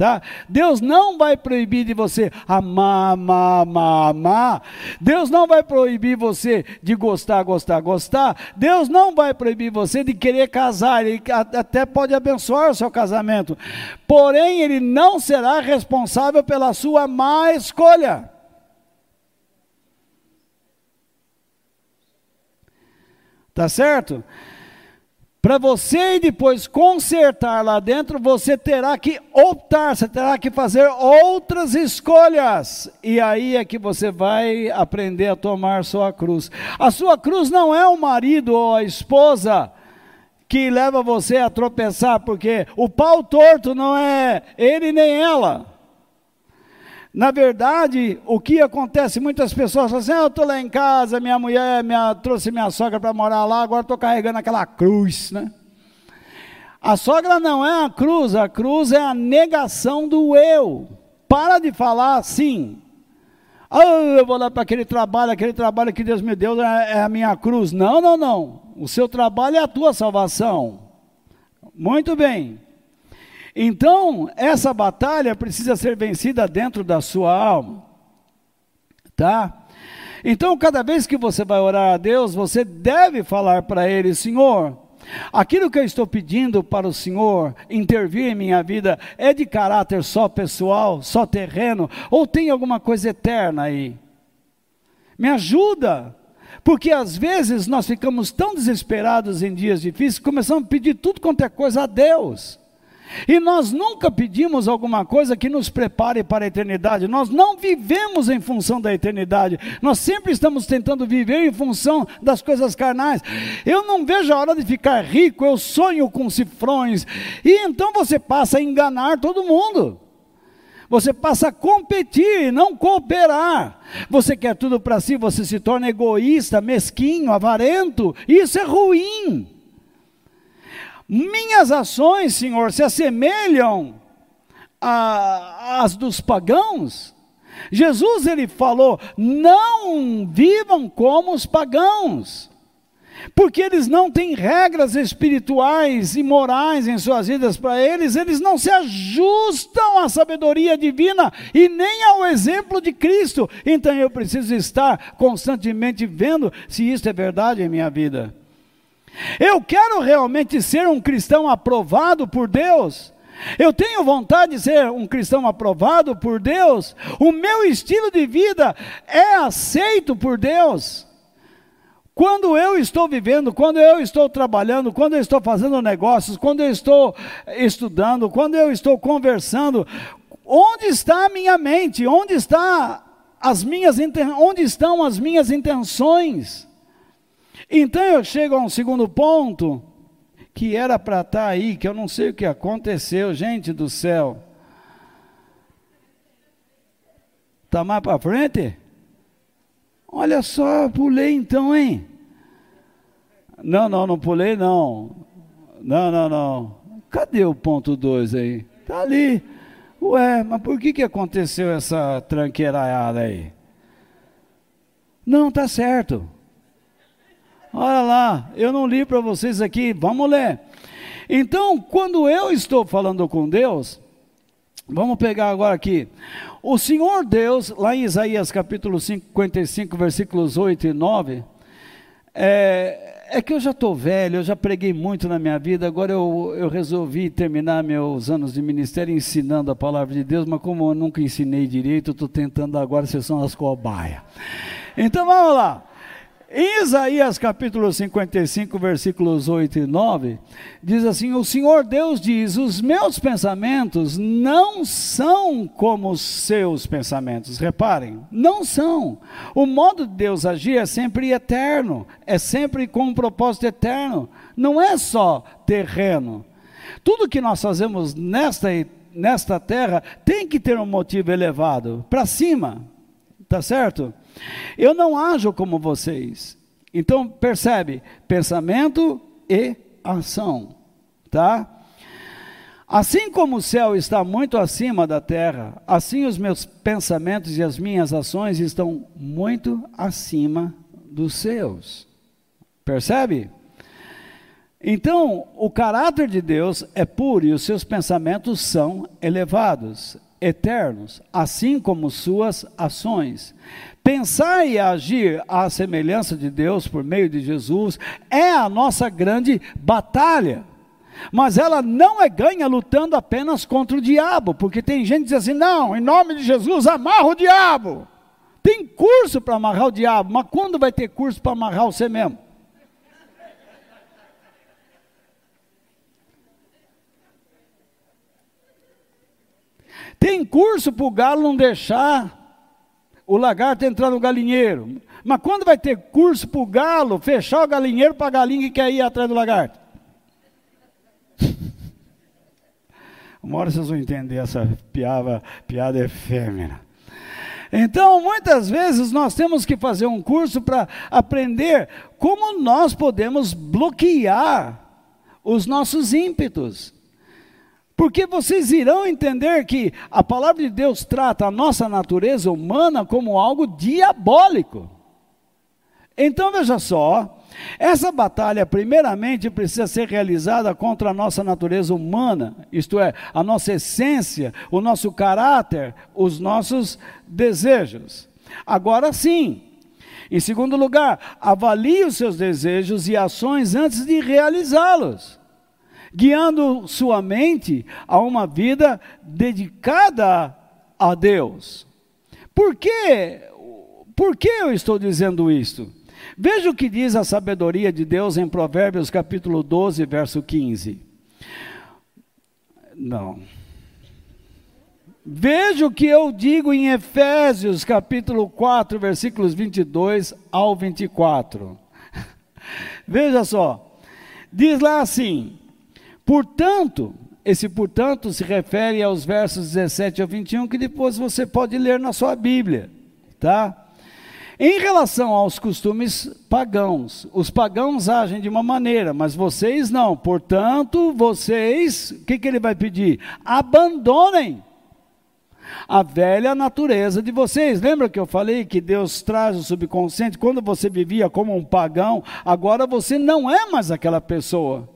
[SPEAKER 1] Tá? Deus não vai proibir de você amar, amar, amar, amar. Deus não vai proibir você de gostar, gostar, gostar. Deus não vai proibir você de querer casar. Ele até pode abençoar o seu casamento. Porém, ele não será responsável pela sua má escolha. Tá certo? Para você depois consertar lá dentro, você terá que optar, você terá que fazer outras escolhas. E aí é que você vai aprender a tomar sua cruz. A sua cruz não é o marido ou a esposa que leva você a tropeçar, porque o pau torto não é ele nem ela. Na verdade, o que acontece, muitas pessoas falam assim, ah, eu estou lá em casa, minha mulher minha, trouxe minha sogra para morar lá, agora estou carregando aquela cruz, né? A sogra não é a cruz, a cruz é a negação do eu. Para de falar assim. Oh, eu vou lá para aquele trabalho, aquele trabalho que Deus me deu é, é a minha cruz. Não, não, não. O seu trabalho é a tua salvação. Muito bem. Então, essa batalha precisa ser vencida dentro da sua alma. Tá? Então, cada vez que você vai orar a Deus, você deve falar para Ele: Senhor, aquilo que eu estou pedindo para o Senhor intervir em minha vida é de caráter só pessoal, só terreno, ou tem alguma coisa eterna aí? Me ajuda. Porque às vezes nós ficamos tão desesperados em dias difíceis, começamos a pedir tudo quanto é coisa a Deus. E nós nunca pedimos alguma coisa que nos prepare para a eternidade. Nós não vivemos em função da eternidade. Nós sempre estamos tentando viver em função das coisas carnais. Eu não vejo a hora de ficar rico, eu sonho com cifrões. E então você passa a enganar todo mundo. Você passa a competir, não cooperar. Você quer tudo para si, você se torna egoísta, mesquinho, avarento. Isso é ruim. Minhas ações, Senhor, se assemelham às dos pagãos. Jesus ele falou: "Não vivam como os pagãos" porque eles não têm regras espirituais e morais em suas vidas para eles, eles não se ajustam à sabedoria divina e nem ao exemplo de Cristo. Então eu preciso estar constantemente vendo se isso é verdade em minha vida. Eu quero realmente ser um cristão aprovado por Deus. Eu tenho vontade de ser um cristão aprovado por Deus. O meu estilo de vida é aceito por Deus. Quando eu estou vivendo, quando eu estou trabalhando, quando eu estou fazendo negócios, quando eu estou estudando, quando eu estou conversando, onde está a minha mente? Onde está as minhas onde estão as minhas intenções? Então eu chego a um segundo ponto, que era para estar tá aí, que eu não sei o que aconteceu, gente do céu. Está mais para frente? Olha só, pulei então, hein? Não, não, não pulei não. Não, não, não. Cadê o ponto 2 aí? Está ali. Ué, mas por que, que aconteceu essa tranqueiraiada aí? Não, tá certo. Olha lá, eu não li para vocês aqui, vamos ler. Então, quando eu estou falando com Deus, vamos pegar agora aqui. O Senhor Deus, lá em Isaías capítulo 55, versículos 8 e 9, é, é que eu já estou velho, eu já preguei muito na minha vida, agora eu, eu resolvi terminar meus anos de ministério ensinando a palavra de Deus, mas como eu nunca ensinei direito, estou tentando agora, vocês são as cobaias. Então vamos lá. Em Isaías capítulo 55, versículos 8 e 9, diz assim: O Senhor Deus diz: Os meus pensamentos não são como os seus pensamentos. Reparem, não são. O modo de Deus agir é sempre eterno, é sempre com um propósito eterno, não é só terreno. Tudo que nós fazemos nesta, nesta terra tem que ter um motivo elevado, para cima, tá certo? Eu não ajo como vocês. Então, percebe, pensamento e ação, tá? Assim como o céu está muito acima da terra, assim os meus pensamentos e as minhas ações estão muito acima dos seus. Percebe? Então, o caráter de Deus é puro e os seus pensamentos são elevados, eternos, assim como suas ações. Pensar e agir à semelhança de Deus por meio de Jesus é a nossa grande batalha. Mas ela não é ganha lutando apenas contra o diabo, porque tem gente que diz assim: não, em nome de Jesus, amarra o diabo. Tem curso para amarrar o diabo, mas quando vai ter curso para amarrar você mesmo? Tem curso para o galo não deixar o lagarto entrar no galinheiro. Mas quando vai ter curso para o galo fechar o galinheiro para a galinha que quer ir atrás do lagarto? Uma hora vocês vão entender essa piada, piada efêmera. Então, muitas vezes nós temos que fazer um curso para aprender como nós podemos bloquear os nossos ímpetos. Porque vocês irão entender que a palavra de Deus trata a nossa natureza humana como algo diabólico. Então veja só, essa batalha, primeiramente, precisa ser realizada contra a nossa natureza humana, isto é, a nossa essência, o nosso caráter, os nossos desejos. Agora sim, em segundo lugar, avalie os seus desejos e ações antes de realizá-los guiando sua mente a uma vida dedicada a Deus. Por que, por que eu estou dizendo isso? Veja o que diz a sabedoria de Deus em Provérbios capítulo 12, verso 15. Não. Veja o que eu digo em Efésios capítulo 4, versículos 22 ao 24. Veja só. Diz lá assim: Portanto, esse portanto se refere aos versos 17 ao 21 que depois você pode ler na sua Bíblia, tá? Em relação aos costumes pagãos, os pagãos agem de uma maneira, mas vocês não. Portanto, vocês, o que, que ele vai pedir? Abandonem a velha natureza de vocês. Lembra que eu falei que Deus traz o subconsciente? Quando você vivia como um pagão, agora você não é mais aquela pessoa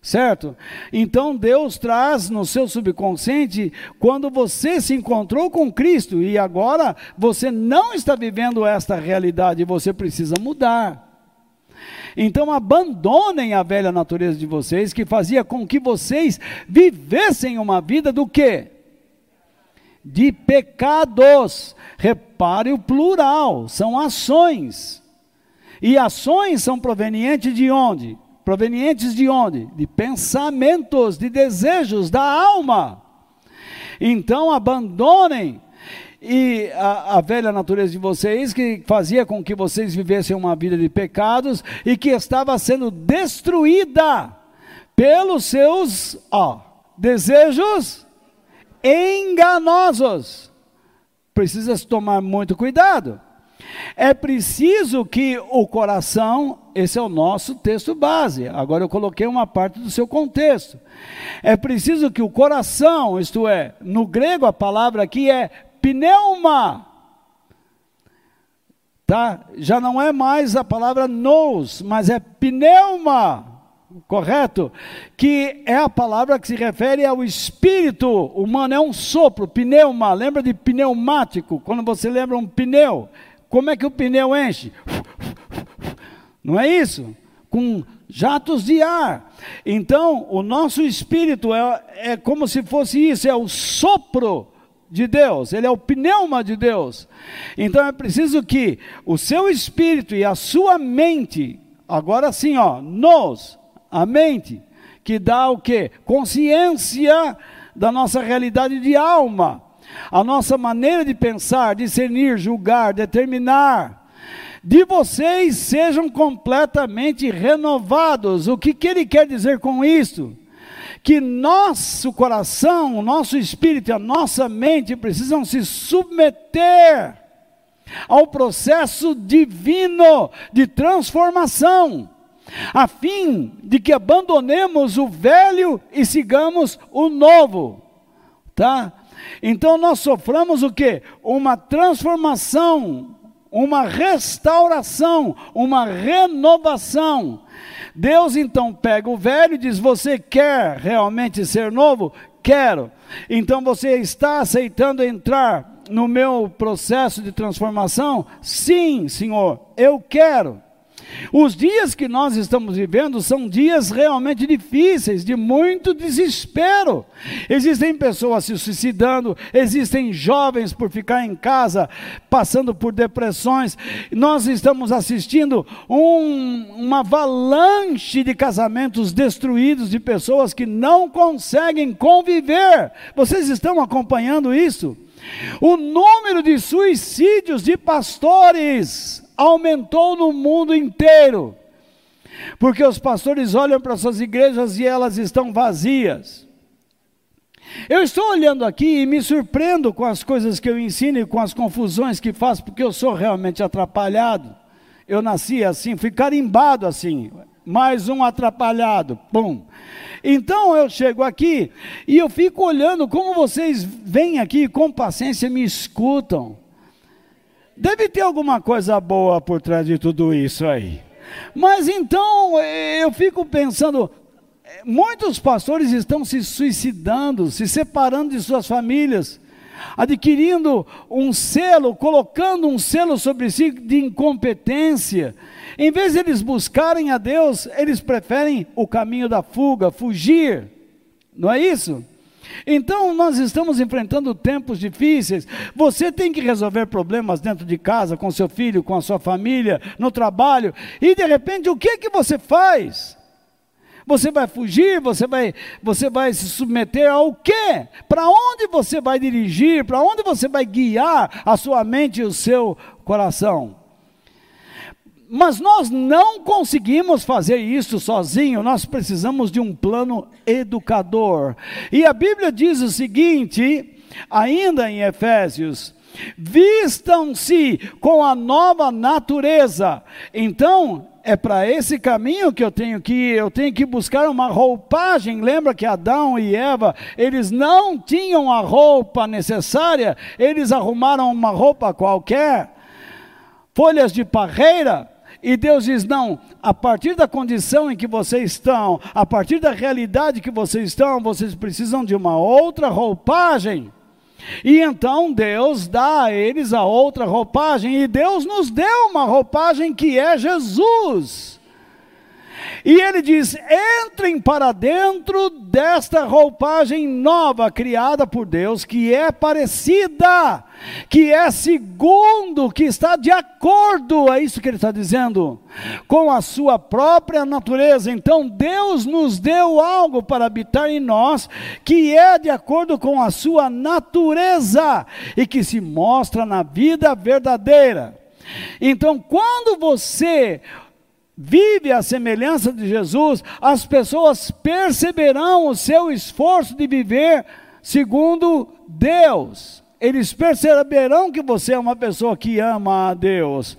[SPEAKER 1] certo? Então Deus traz no seu subconsciente quando você se encontrou com Cristo e agora você não está vivendo esta realidade, você precisa mudar. Então abandonem a velha natureza de vocês que fazia com que vocês vivessem uma vida do quê? De pecados. Repare o plural, são ações. E ações são provenientes de onde? Provenientes de onde? De pensamentos, de desejos da alma. Então abandonem e a, a, velha natureza de vocês, que fazia com que vocês vivessem uma vida de pecados e que estava sendo destruída pelos seus ó, desejos enganosos. Precisa tomar muito cuidado. É preciso que o coração, esse é o nosso texto base, agora eu coloquei uma parte do seu contexto. É preciso que o coração, isto é, no grego a palavra aqui é pneuma. tá? Já não é mais a palavra nous, mas é pneuma, correto? Que é a palavra que se refere ao espírito humano, é um sopro, pneuma. Lembra de pneumático? Quando você lembra um pneu, como é que o pneu enche? Não é isso? Com jatos de ar. Então, o nosso espírito é, é como se fosse isso, é o sopro de Deus, ele é o pneuma de Deus. Então é preciso que o seu espírito e a sua mente, agora sim, ó, nos, a mente, que dá o que? Consciência da nossa realidade de alma, a nossa maneira de pensar, discernir, julgar, determinar, de vocês sejam completamente renovados. O que, que ele quer dizer com isso? que nosso coração, o nosso espírito e a nossa mente precisam se submeter ao processo divino de transformação, a fim de que abandonemos o velho e sigamos o novo, tá? Então nós soframos o que? Uma transformação, uma restauração, uma renovação Deus então pega o velho e diz: Você quer realmente ser novo? Quero. Então você está aceitando entrar no meu processo de transformação? Sim, Senhor, eu quero. Os dias que nós estamos vivendo são dias realmente difíceis, de muito desespero. Existem pessoas se suicidando, existem jovens por ficar em casa, passando por depressões. Nós estamos assistindo um, uma avalanche de casamentos destruídos, de pessoas que não conseguem conviver. Vocês estão acompanhando isso? O número de suicídios de pastores aumentou no mundo inteiro, porque os pastores olham para suas igrejas e elas estão vazias. Eu estou olhando aqui e me surpreendo com as coisas que eu ensino e com as confusões que faço, porque eu sou realmente atrapalhado. Eu nasci assim, fui carimbado assim, mais um atrapalhado, pum. Então eu chego aqui e eu fico olhando como vocês vêm aqui com paciência me escutam. Deve ter alguma coisa boa por trás de tudo isso aí. Mas então eu fico pensando, muitos pastores estão se suicidando, se separando de suas famílias, adquirindo um selo, colocando um selo sobre si de incompetência. Em vez de eles buscarem a Deus, eles preferem o caminho da fuga, fugir. Não é isso? Então, nós estamos enfrentando tempos difíceis. Você tem que resolver problemas dentro de casa, com seu filho, com a sua família, no trabalho. E de repente, o que que você faz? Você vai fugir? Você vai, você vai se submeter ao quê? Para onde você vai dirigir? Para onde você vai guiar a sua mente e o seu coração? Mas nós não conseguimos fazer isso sozinho, nós precisamos de um plano educador. E a Bíblia diz o seguinte, ainda em Efésios: vistam-se com a nova natureza. Então, é para esse caminho que eu tenho que ir, eu tenho que buscar uma roupagem. Lembra que Adão e Eva, eles não tinham a roupa necessária, eles arrumaram uma roupa qualquer, folhas de parreira, e Deus diz: não, a partir da condição em que vocês estão, a partir da realidade que vocês estão, vocês precisam de uma outra roupagem. E então Deus dá a eles a outra roupagem, e Deus nos deu uma roupagem que é Jesus. E ele diz: entrem para dentro desta roupagem nova criada por Deus, que é parecida, que é segundo, que está de acordo, é isso que ele está dizendo, com a sua própria natureza. Então Deus nos deu algo para habitar em nós, que é de acordo com a sua natureza e que se mostra na vida verdadeira. Então, quando você vive a semelhança de Jesus, as pessoas perceberão o seu esforço de viver segundo Deus. eles perceberão que você é uma pessoa que ama a Deus.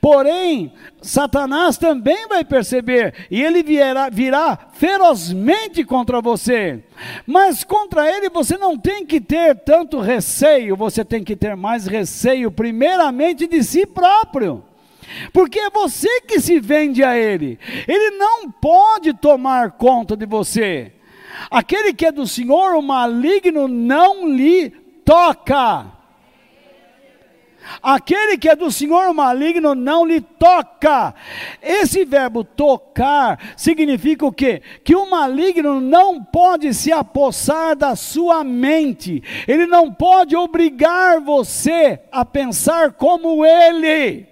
[SPEAKER 1] Porém, Satanás também vai perceber e ele virá, virá ferozmente contra você. Mas contra ele você não tem que ter tanto receio, você tem que ter mais receio, primeiramente de si próprio. Porque é você que se vende a ele. Ele não pode tomar conta de você. Aquele que é do Senhor, o maligno não lhe toca. Aquele que é do Senhor maligno não lhe toca. Esse verbo tocar significa o quê? Que o maligno não pode se apossar da sua mente. Ele não pode obrigar você a pensar como ele.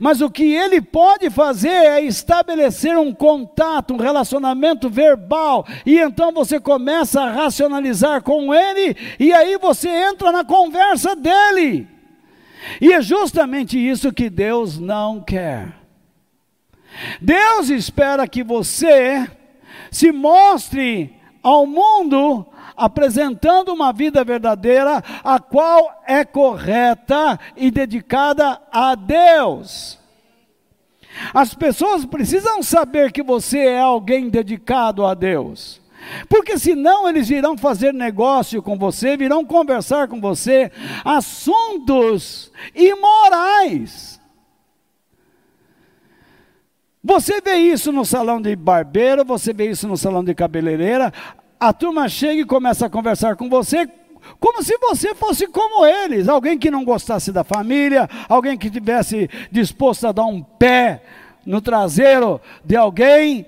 [SPEAKER 1] Mas o que ele pode fazer é estabelecer um contato, um relacionamento verbal, e então você começa a racionalizar com ele, e aí você entra na conversa dele. E é justamente isso que Deus não quer. Deus espera que você se mostre ao mundo apresentando uma vida verdadeira, a qual é correta e dedicada a Deus. As pessoas precisam saber que você é alguém dedicado a Deus. Porque senão eles virão fazer negócio com você, virão conversar com você assuntos imorais. Você vê isso no salão de barbeiro, você vê isso no salão de cabeleireira, a turma chega e começa a conversar com você como se você fosse como eles, alguém que não gostasse da família, alguém que tivesse disposto a dar um pé no traseiro de alguém,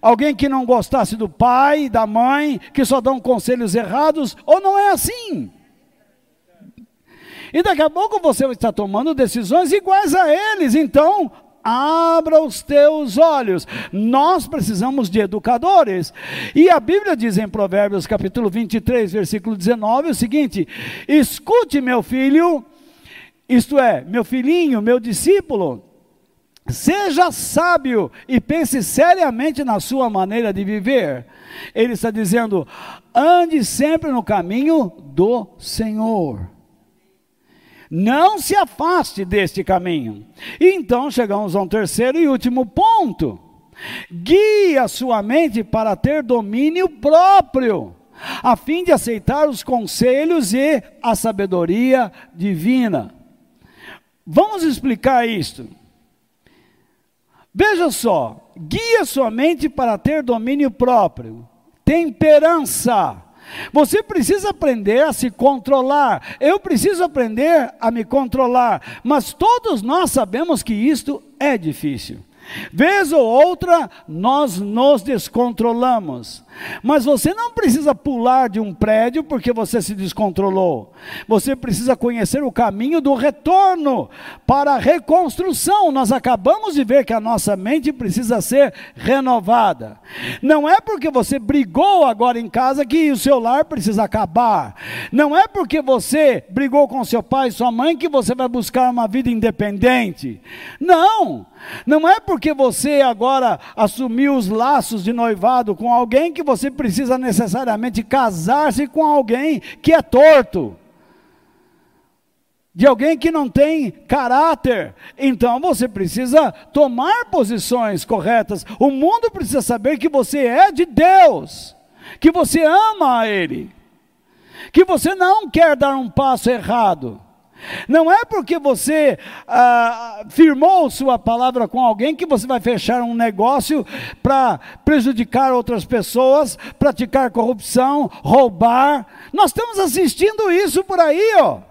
[SPEAKER 1] alguém que não gostasse do pai, da mãe, que só dão conselhos errados, ou não é assim? E daqui a pouco você está tomando decisões iguais a eles, então abra os teus olhos. Nós precisamos de educadores. E a Bíblia diz em Provérbios capítulo 23, versículo 19 o seguinte: Escute, meu filho, isto é, meu filhinho, meu discípulo, seja sábio e pense seriamente na sua maneira de viver. Ele está dizendo: ande sempre no caminho do Senhor. Não se afaste deste caminho. E então chegamos a um terceiro e último ponto. Guie a sua mente para ter domínio próprio, a fim de aceitar os conselhos e a sabedoria divina. Vamos explicar isto. Veja só, guie a sua mente para ter domínio próprio, temperança, você precisa aprender a se controlar. Eu preciso aprender a me controlar. Mas todos nós sabemos que isto é difícil. Vez ou outra, nós nos descontrolamos. Mas você não precisa pular de um prédio porque você se descontrolou. Você precisa conhecer o caminho do retorno para a reconstrução. Nós acabamos de ver que a nossa mente precisa ser renovada. Não é porque você brigou agora em casa que o seu lar precisa acabar. Não é porque você brigou com seu pai e sua mãe que você vai buscar uma vida independente. Não. Não é porque você agora assumiu os laços de noivado com alguém que você precisa necessariamente casar-se com alguém que é torto, de alguém que não tem caráter. Então você precisa tomar posições corretas. O mundo precisa saber que você é de Deus, que você ama a Ele, que você não quer dar um passo errado. Não é porque você ah, firmou sua palavra com alguém que você vai fechar um negócio para prejudicar outras pessoas, praticar corrupção, roubar. Nós estamos assistindo isso por aí, ó.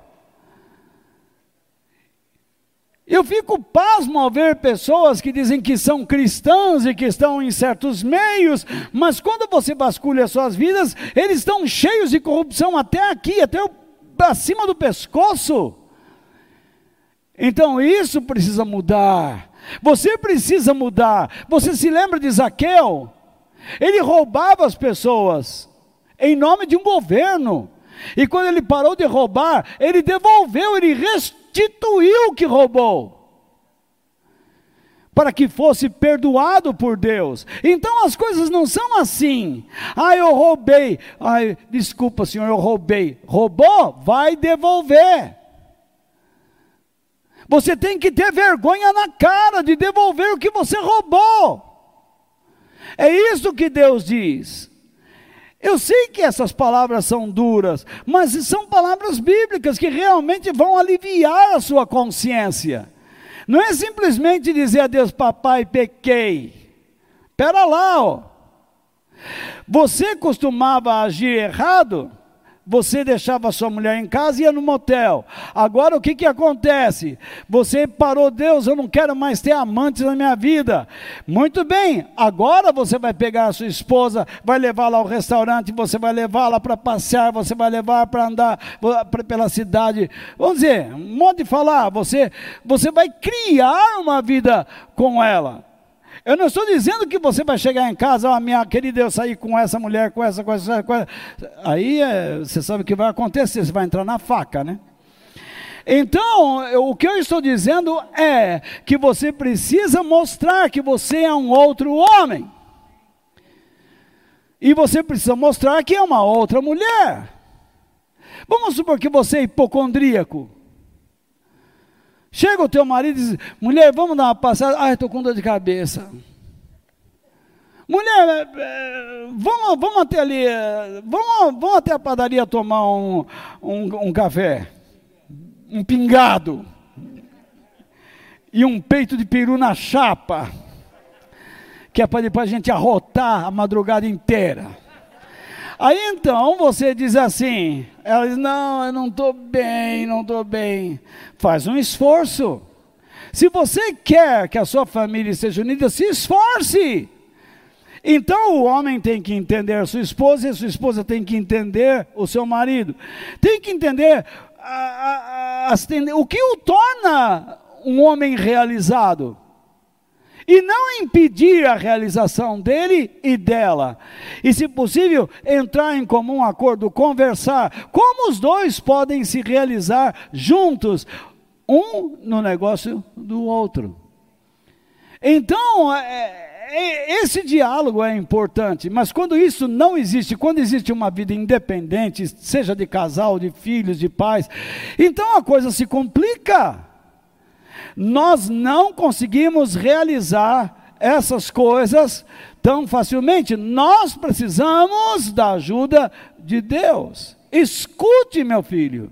[SPEAKER 1] Eu fico pasmo ao ver pessoas que dizem que são cristãs e que estão em certos meios, mas quando você vasculha suas vidas, eles estão cheios de corrupção até aqui, até o, acima do pescoço. Então isso precisa mudar. Você precisa mudar. Você se lembra de Zaqueu? Ele roubava as pessoas em nome de um governo. E quando ele parou de roubar, ele devolveu, ele restituiu o que roubou. para que fosse perdoado por Deus. Então as coisas não são assim. Ah, eu roubei. Ai, desculpa, senhor, eu roubei. Roubou? Vai devolver. Você tem que ter vergonha na cara de devolver o que você roubou. É isso que Deus diz. Eu sei que essas palavras são duras, mas são palavras bíblicas que realmente vão aliviar a sua consciência. Não é simplesmente dizer a Deus, papai, pequei. Espera lá, ó. Você costumava agir errado? Você deixava sua mulher em casa e ia no motel. Agora o que, que acontece? Você parou, Deus, eu não quero mais ter amantes na minha vida. Muito bem, agora você vai pegar a sua esposa, vai levá-la ao restaurante, você vai levá-la para passear, você vai levar para andar pela cidade. Vamos dizer, um monte de falar, você, você vai criar uma vida com ela. Eu não estou dizendo que você vai chegar em casa, oh, minha querida, eu saí com essa mulher, com essa, com essa, com essa. Aí é, você sabe o que vai acontecer, você vai entrar na faca, né? Então, eu, o que eu estou dizendo é que você precisa mostrar que você é um outro homem. E você precisa mostrar que é uma outra mulher. Vamos supor que você é hipocondríaco. Chega o teu marido e diz: mulher, vamos dar uma passada. Ai, estou com dor de cabeça. Mulher, é, é, vamos, vamos até ali, é, vamos, vamos até a padaria tomar um, um, um café, um pingado e um peito de peru na chapa, que é para depois a gente arrotar a madrugada inteira. Aí então você diz assim, ela diz, não, eu não estou bem, não estou bem. Faz um esforço. Se você quer que a sua família esteja unida, se esforce. Então o homem tem que entender a sua esposa e a sua esposa tem que entender o seu marido. Tem que entender a, a, a, o que o torna um homem realizado e não impedir a realização dele e dela. E, se possível, entrar em comum acordo, conversar. Como os dois podem se realizar juntos, um no negócio do outro. Então, é, é, esse diálogo é importante, mas quando isso não existe, quando existe uma vida independente, seja de casal, de filhos, de pais, então a coisa se complica nós não conseguimos realizar essas coisas tão facilmente. Nós precisamos da ajuda de Deus. Escute, meu filho.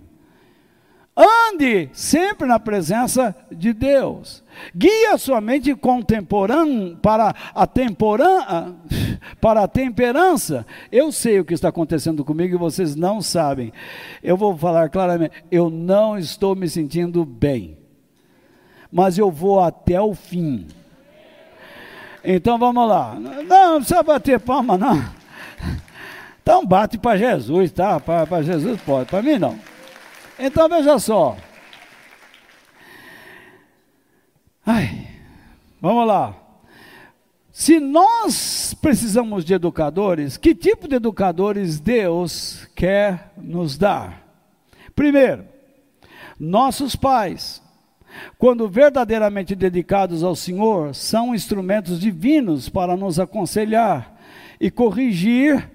[SPEAKER 1] Ande sempre na presença de Deus. Guia sua mente contemporânea para a temporã, para a temperança. Eu sei o que está acontecendo comigo e vocês não sabem. Eu vou falar claramente, eu não estou me sentindo bem mas eu vou até o fim. Então vamos lá. Não, não precisa bater palma, não. Então bate para Jesus, tá? Para Jesus pode, para mim não. Então veja só. Ai, vamos lá. Se nós precisamos de educadores, que tipo de educadores Deus quer nos dar? Primeiro, nossos pais quando verdadeiramente dedicados ao Senhor, são instrumentos divinos para nos aconselhar e corrigir,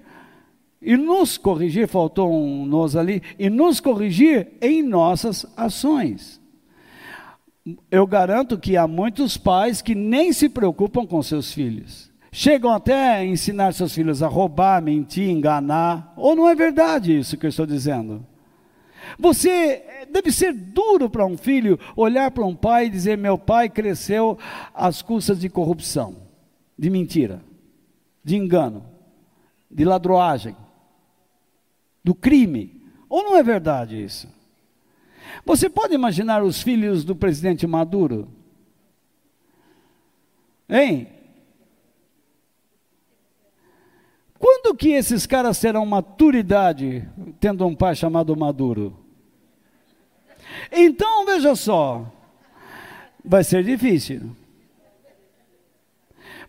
[SPEAKER 1] e nos corrigir, faltou um nós ali, e nos corrigir em nossas ações. Eu garanto que há muitos pais que nem se preocupam com seus filhos. Chegam até a ensinar seus filhos a roubar, mentir, enganar. Ou não é verdade isso que eu estou dizendo? Você deve ser duro para um filho olhar para um pai e dizer: Meu pai cresceu às custas de corrupção, de mentira, de engano, de ladroagem, do crime. Ou não é verdade isso? Você pode imaginar os filhos do presidente Maduro? Hein? Quando que esses caras terão maturidade tendo um pai chamado Maduro? Então, veja só, vai ser difícil.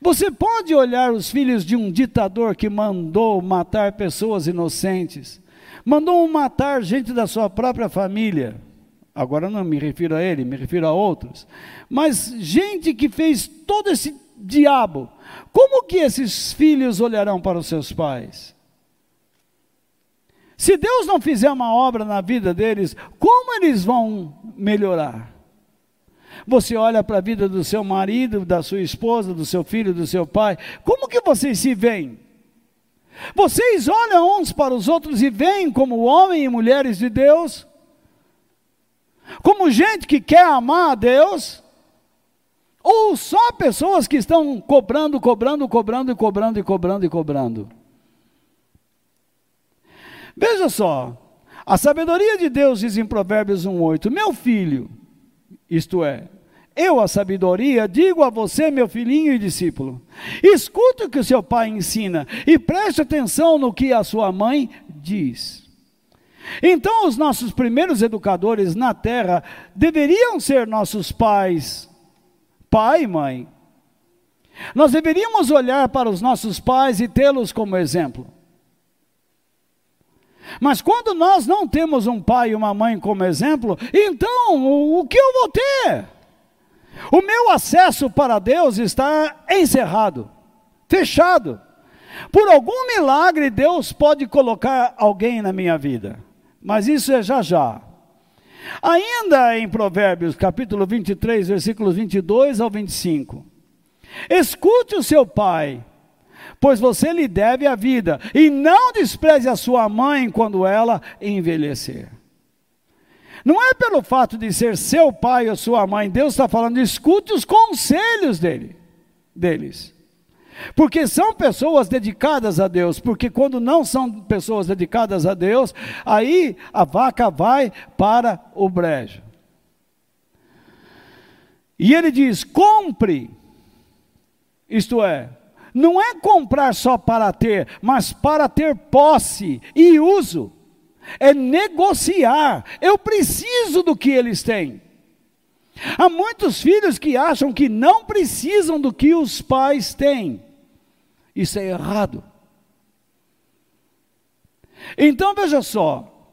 [SPEAKER 1] Você pode olhar os filhos de um ditador que mandou matar pessoas inocentes, mandou matar gente da sua própria família, Agora não me refiro a ele, me refiro a outros. Mas gente que fez todo esse diabo, como que esses filhos olharão para os seus pais? Se Deus não fizer uma obra na vida deles, como eles vão melhorar? Você olha para a vida do seu marido, da sua esposa, do seu filho, do seu pai, como que vocês se veem? Vocês olham uns para os outros e veem como homens e mulheres de Deus? Como gente que quer amar a Deus? Ou só pessoas que estão cobrando, cobrando, cobrando e cobrando e cobrando e cobrando? Veja só, a sabedoria de Deus diz em Provérbios 1:8: Meu filho, isto é, eu, a sabedoria, digo a você, meu filhinho e discípulo: escute o que o seu pai ensina e preste atenção no que a sua mãe diz. Então, os nossos primeiros educadores na terra deveriam ser nossos pais, pai e mãe. Nós deveríamos olhar para os nossos pais e tê-los como exemplo. Mas quando nós não temos um pai e uma mãe como exemplo, então o, o que eu vou ter? O meu acesso para Deus está encerrado, fechado. Por algum milagre, Deus pode colocar alguém na minha vida, mas isso é já já. Ainda em Provérbios, capítulo 23, versículos 22 ao 25. Escute o seu pai, pois você lhe deve a vida, e não despreze a sua mãe quando ela envelhecer. Não é pelo fato de ser seu pai ou sua mãe, Deus está falando, escute os conselhos dele, deles. Porque são pessoas dedicadas a Deus, porque quando não são pessoas dedicadas a Deus, aí a vaca vai para o brejo. E ele diz: compre, isto é, não é comprar só para ter, mas para ter posse e uso é negociar. Eu preciso do que eles têm. Há muitos filhos que acham que não precisam do que os pais têm. Isso é errado. Então veja só: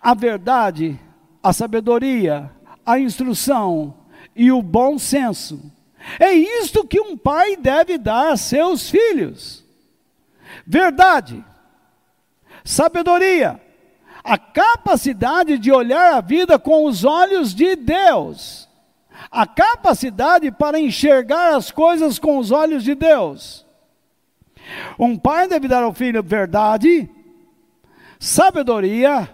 [SPEAKER 1] a verdade, a sabedoria, a instrução e o bom senso. É isto que um pai deve dar a seus filhos. Verdade, sabedoria, a capacidade de olhar a vida com os olhos de Deus, a capacidade para enxergar as coisas com os olhos de Deus. Um pai deve dar ao filho verdade, sabedoria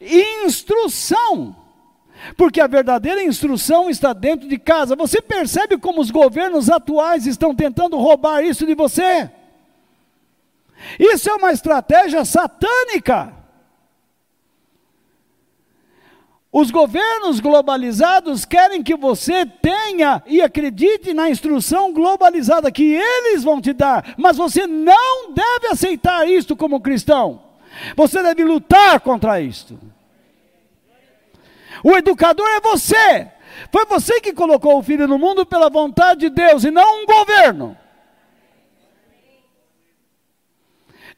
[SPEAKER 1] e instrução. Porque a verdadeira instrução está dentro de casa. Você percebe como os governos atuais estão tentando roubar isso de você? Isso é uma estratégia satânica. Os governos globalizados querem que você tenha e acredite na instrução globalizada que eles vão te dar, mas você não deve aceitar isto como cristão. Você deve lutar contra isto. O educador é você. Foi você que colocou o filho no mundo pela vontade de Deus e não um governo.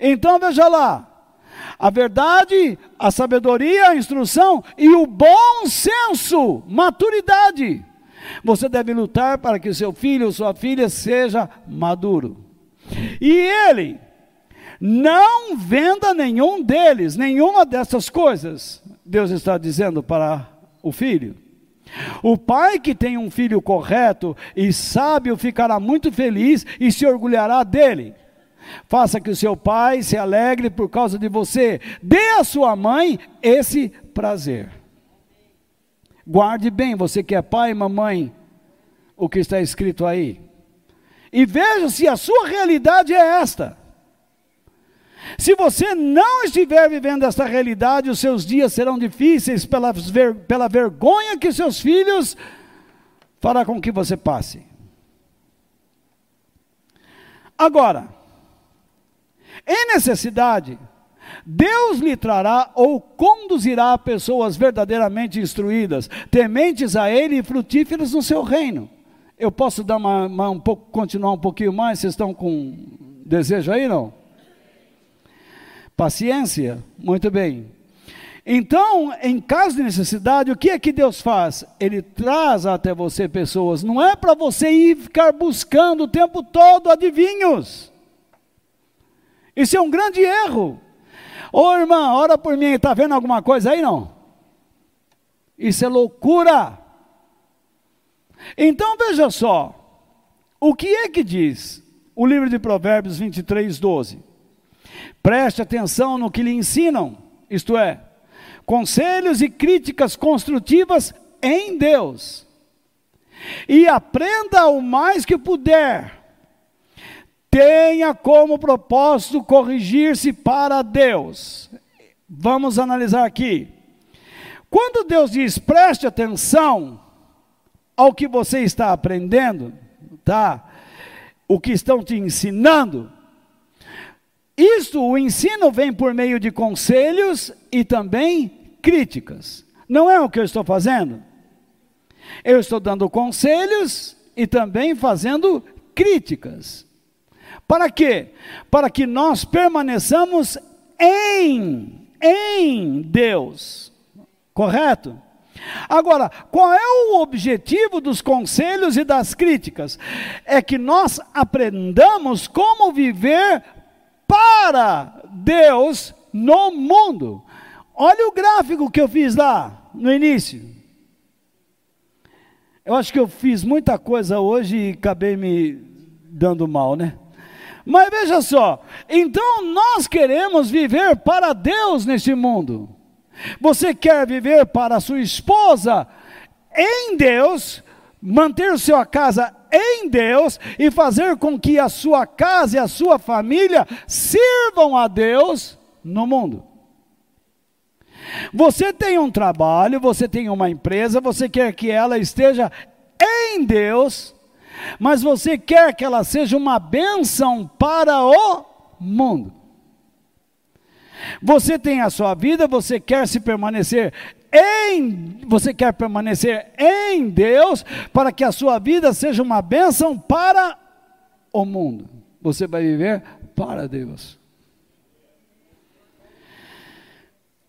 [SPEAKER 1] Então veja lá, a verdade, a sabedoria, a instrução e o bom senso, maturidade. Você deve lutar para que seu filho ou sua filha seja maduro. E ele não venda nenhum deles, nenhuma dessas coisas. Deus está dizendo para o filho. O pai que tem um filho correto e sábio ficará muito feliz e se orgulhará dele. Faça que o seu pai se alegre por causa de você. Dê à sua mãe esse prazer. Guarde bem, você que é pai e mamãe, o que está escrito aí. E veja se a sua realidade é esta. Se você não estiver vivendo esta realidade, os seus dias serão difíceis pela, ver, pela vergonha que seus filhos fará com que você passe. Agora, em necessidade, Deus lhe trará ou conduzirá pessoas verdadeiramente instruídas, tementes a Ele e frutíferas no seu reino. Eu posso dar uma, uma, um pouco, continuar um pouquinho mais? Vocês estão com desejo aí, não? Paciência? Muito bem. Então, em caso de necessidade, o que é que Deus faz? Ele traz até você pessoas, não é para você ir ficar buscando o tempo todo adivinhos. Isso é um grande erro. Ô irmã, ora por mim, está vendo alguma coisa aí não? Isso é loucura. Então veja só, o que é que diz o livro de Provérbios 23, 12? Preste atenção no que lhe ensinam, isto é, conselhos e críticas construtivas em Deus. E aprenda o mais que puder. Tenha como propósito corrigir-se para Deus. Vamos analisar aqui. Quando Deus diz preste atenção ao que você está aprendendo, tá? O que estão te ensinando, isso, o ensino vem por meio de conselhos e também críticas. Não é o que eu estou fazendo? Eu estou dando conselhos e também fazendo críticas. Para quê? Para que nós permaneçamos em, em Deus. Correto? Agora, qual é o objetivo dos conselhos e das críticas? É que nós aprendamos como viver para Deus no mundo. Olha o gráfico que eu fiz lá no início. Eu acho que eu fiz muita coisa hoje e acabei me dando mal, né? Mas veja só, então nós queremos viver para Deus neste mundo. Você quer viver para sua esposa em Deus, manter sua casa em Deus e fazer com que a sua casa e a sua família sirvam a Deus no mundo. Você tem um trabalho, você tem uma empresa, você quer que ela esteja em Deus, mas você quer que ela seja uma bênção para o mundo. Você tem a sua vida, você quer se permanecer em, você quer permanecer em Deus para que a sua vida seja uma bênção para o mundo. Você vai viver para Deus.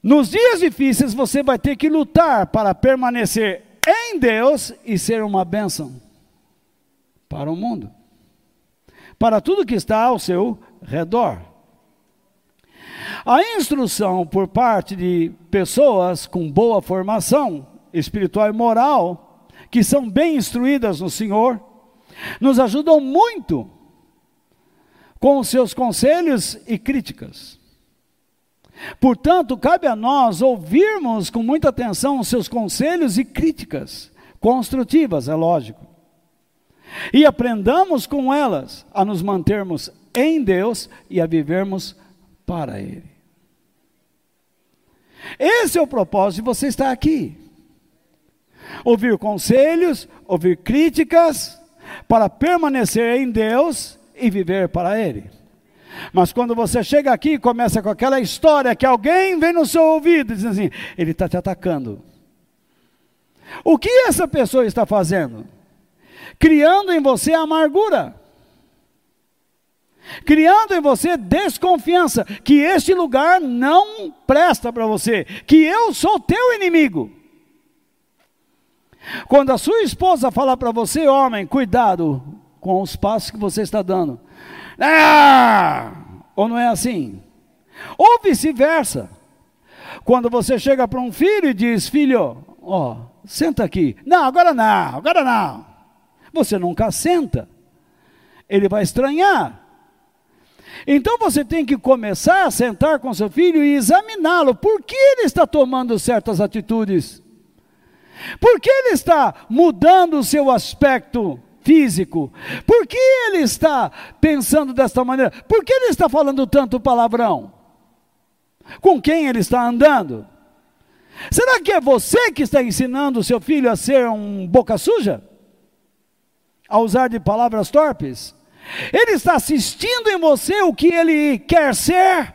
[SPEAKER 1] Nos dias difíceis você vai ter que lutar para permanecer em Deus e ser uma bênção para o mundo, para tudo que está ao seu redor. A instrução por parte de pessoas com boa formação espiritual e moral, que são bem instruídas no Senhor, nos ajudam muito com os seus conselhos e críticas. Portanto, cabe a nós ouvirmos com muita atenção os seus conselhos e críticas, construtivas, é lógico. E aprendamos com elas a nos mantermos em Deus e a vivermos para Ele. Esse é o propósito de você estar aqui. Ouvir conselhos, ouvir críticas, para permanecer em Deus e viver para Ele. Mas quando você chega aqui e começa com aquela história que alguém vem no seu ouvido e diz assim: ele está te atacando. O que essa pessoa está fazendo? Criando em você amargura criando em você desconfiança, que este lugar não presta para você, que eu sou teu inimigo. Quando a sua esposa falar para você, homem, cuidado com os passos que você está dando. Ah! Ou não é assim? Ou vice-versa. Quando você chega para um filho e diz, filho, ó, senta aqui. Não, agora não, agora não. Você nunca senta. Ele vai estranhar. Então você tem que começar a sentar com seu filho e examiná-lo. Por que ele está tomando certas atitudes? Por que ele está mudando o seu aspecto físico? Por que ele está pensando desta maneira? Por que ele está falando tanto palavrão? Com quem ele está andando? Será que é você que está ensinando o seu filho a ser um boca suja? A usar de palavras torpes? Ele está assistindo em você o que ele quer ser.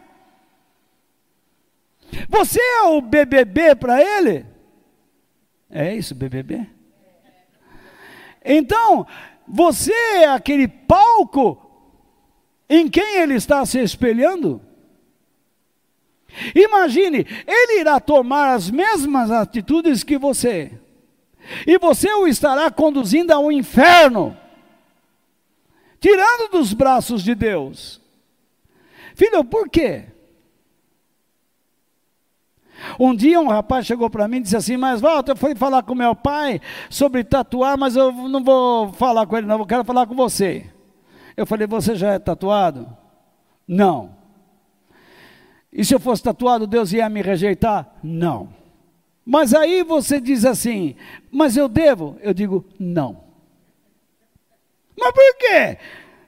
[SPEAKER 1] Você é o BBB para ele? É isso, BBB? Então, você é aquele palco em quem ele está se espelhando? Imagine, ele irá tomar as mesmas atitudes que você, e você o estará conduzindo ao inferno, tirando dos braços de Deus. Filho, por quê? Um dia um rapaz chegou para mim e disse assim: Mas volta, eu fui falar com meu pai sobre tatuar, mas eu não vou falar com ele, não, eu quero falar com você. Eu falei: Você já é tatuado? Não. E se eu fosse tatuado, Deus ia me rejeitar? Não. Mas aí você diz assim: Mas eu devo? Eu digo: Não. Mas por quê?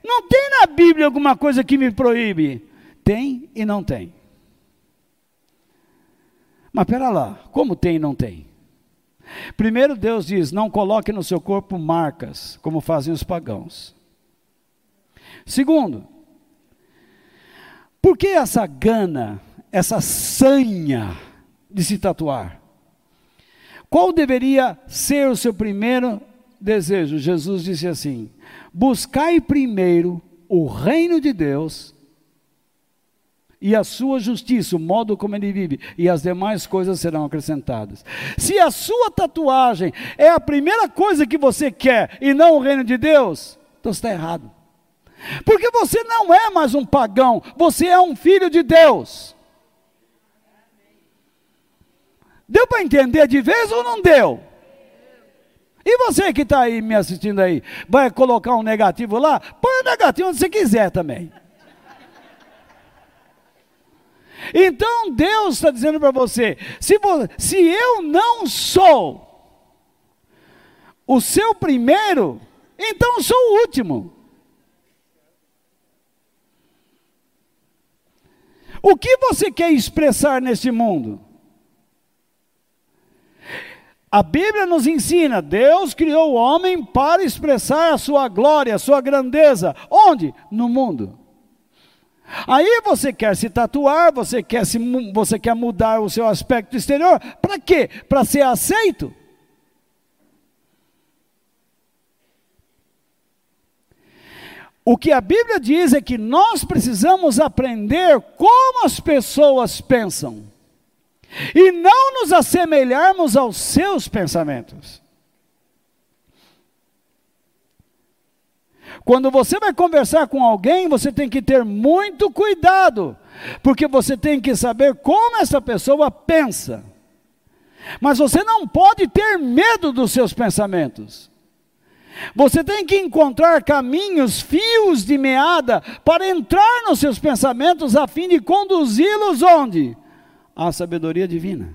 [SPEAKER 1] Não tem na Bíblia alguma coisa que me proíbe? Tem e não tem. Mas pera lá, como tem e não tem? Primeiro Deus diz: não coloque no seu corpo marcas, como fazem os pagãos. Segundo, por que essa gana, essa sanha de se tatuar? Qual deveria ser o seu primeiro desejo? Jesus disse assim: buscai primeiro o reino de Deus e a sua justiça, o modo como ele vive, e as demais coisas serão acrescentadas. Se a sua tatuagem é a primeira coisa que você quer e não o reino de Deus, então está errado. Porque você não é mais um pagão, você é um filho de Deus. Deu para entender de vez ou não deu? E você que está aí me assistindo aí, vai colocar um negativo lá? Põe o negativo onde você quiser também. Então Deus está dizendo para você: se, se eu não sou o seu primeiro, então sou o último. O que você quer expressar neste mundo? A Bíblia nos ensina: Deus criou o homem para expressar a sua glória, a sua grandeza. Onde? No mundo. Aí você quer se tatuar, você quer, se, você quer mudar o seu aspecto exterior, para quê? Para ser aceito? O que a Bíblia diz é que nós precisamos aprender como as pessoas pensam e não nos assemelharmos aos seus pensamentos. Quando você vai conversar com alguém, você tem que ter muito cuidado, porque você tem que saber como essa pessoa pensa. Mas você não pode ter medo dos seus pensamentos. Você tem que encontrar caminhos, fios de meada, para entrar nos seus pensamentos, a fim de conduzi-los onde? À sabedoria divina.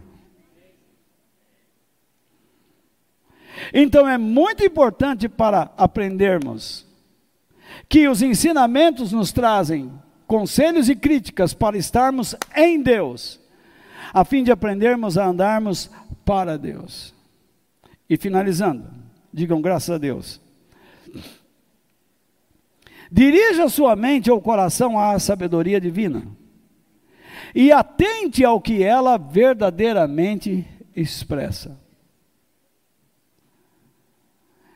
[SPEAKER 1] Então é muito importante para aprendermos que os ensinamentos nos trazem conselhos e críticas para estarmos em Deus, a fim de aprendermos a andarmos para Deus. E finalizando, digam graças a Deus. Dirija sua mente ou coração à sabedoria divina e atente ao que ela verdadeiramente expressa.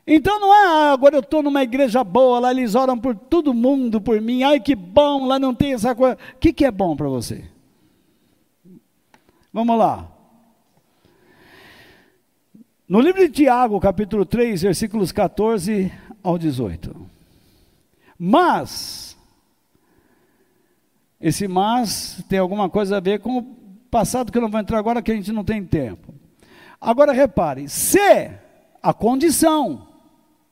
[SPEAKER 1] Então não é, ah, agora eu estou numa igreja boa, lá eles oram por todo mundo, por mim, ai que bom, lá não tem essa coisa. O que, que é bom para você? Vamos lá. No livro de Tiago, capítulo 3, versículos 14 ao 18. Mas, esse mas tem alguma coisa a ver com o passado que eu não vou entrar agora, que a gente não tem tempo. Agora repare, se a condição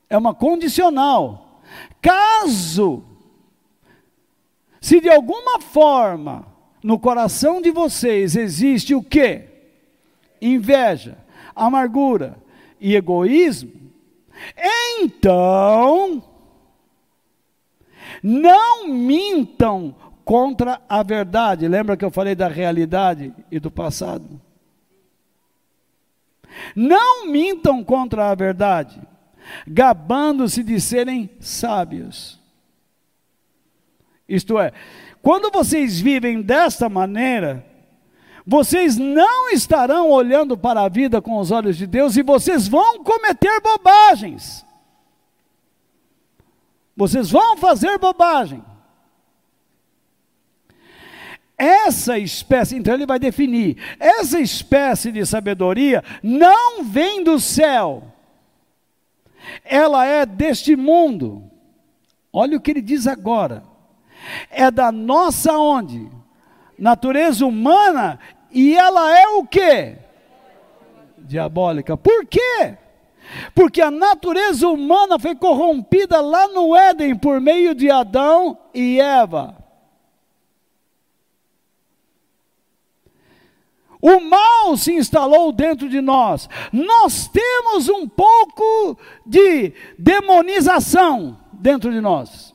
[SPEAKER 1] é uma condicional. Caso, se de alguma forma no coração de vocês existe o que? Inveja, amargura e egoísmo, então não mintam contra a verdade. Lembra que eu falei da realidade e do passado? Não mintam contra a verdade gabando-se de serem sábios. Isto é, quando vocês vivem desta maneira, vocês não estarão olhando para a vida com os olhos de Deus e vocês vão cometer bobagens. Vocês vão fazer bobagem. Essa espécie, então ele vai definir, essa espécie de sabedoria não vem do céu, ela é deste mundo. Olha o que ele diz agora. É da nossa onde? Natureza humana e ela é o que? Diabólica. Por quê? Porque a natureza humana foi corrompida lá no Éden por meio de Adão e Eva. O mal se instalou dentro de nós. Nós temos um pouco de demonização dentro de nós.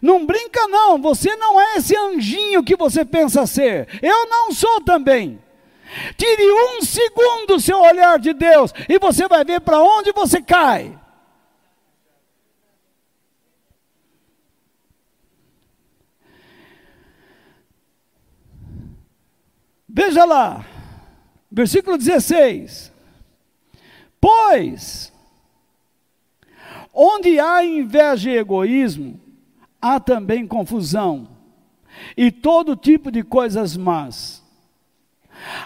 [SPEAKER 1] Não brinca, não. Você não é esse anjinho que você pensa ser. Eu não sou também. Tire um segundo seu olhar de Deus e você vai ver para onde você cai. Veja lá, versículo 16. Pois, onde há inveja e egoísmo, há também confusão e todo tipo de coisas más.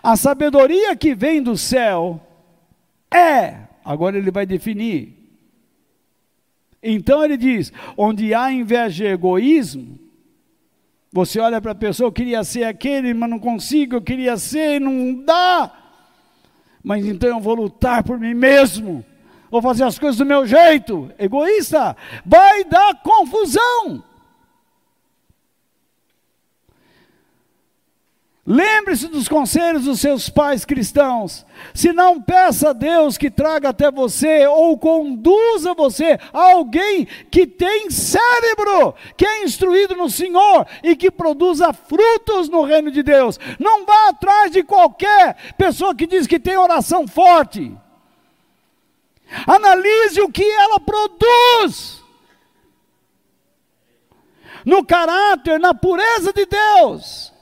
[SPEAKER 1] A sabedoria que vem do céu é, agora ele vai definir. Então ele diz: onde há inveja e egoísmo, você olha para a pessoa, eu queria ser aquele, mas não consigo, eu queria ser, não dá. Mas então eu vou lutar por mim mesmo. Vou fazer as coisas do meu jeito. Egoísta, vai dar confusão. Lembre-se dos conselhos dos seus pais cristãos. Se não peça a Deus que traga até você ou conduza você a alguém que tem cérebro, que é instruído no Senhor e que produza frutos no reino de Deus. Não vá atrás de qualquer pessoa que diz que tem oração forte. Analise o que ela produz. No caráter, na pureza de Deus.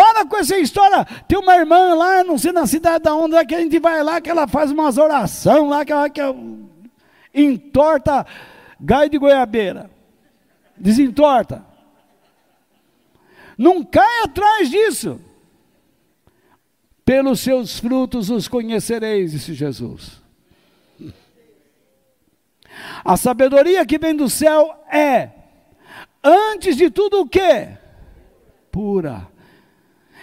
[SPEAKER 1] Para com essa história. Tem uma irmã lá, não sei na cidade da onde, que a gente vai lá, que ela faz umas orações lá, que ela, que entorta gai de goiabeira. Desentorta. Não cai atrás disso. Pelos seus frutos os conhecereis, disse Jesus. A sabedoria que vem do céu é, antes de tudo o que? Pura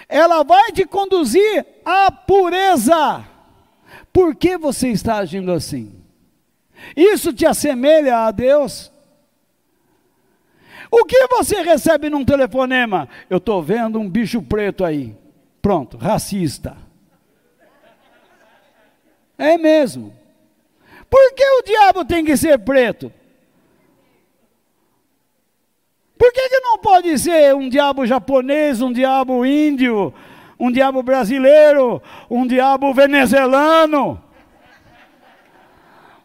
[SPEAKER 1] ela vai te conduzir à pureza. Por que você está agindo assim? Isso te assemelha a Deus? O que você recebe num telefonema? Eu estou vendo um bicho preto aí. Pronto, racista. É mesmo. Por que o diabo tem que ser preto? Por que, que não pode ser um diabo japonês, um diabo índio, um diabo brasileiro, um diabo venezuelano?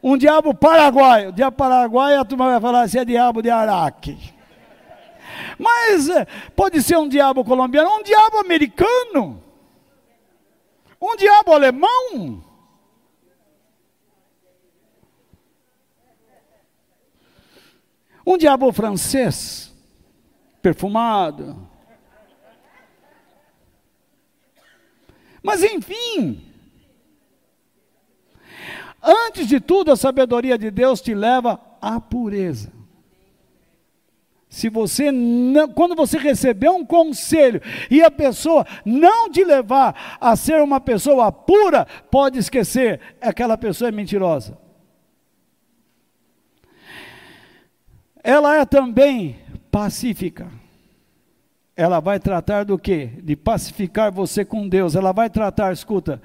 [SPEAKER 1] Um diabo paraguaio. O diabo paraguaio, a turma vai falar assim, é diabo de Araque. Mas eh, pode ser um diabo colombiano, um diabo americano, um diabo alemão. Um diabo francês perfumado. Mas enfim, antes de tudo, a sabedoria de Deus te leva à pureza. Se você não, quando você receber um conselho e a pessoa não te levar a ser uma pessoa pura, pode esquecer, aquela pessoa é mentirosa. Ela é também pacífica. Ela vai tratar do quê? De pacificar você com Deus. Ela vai tratar, escuta,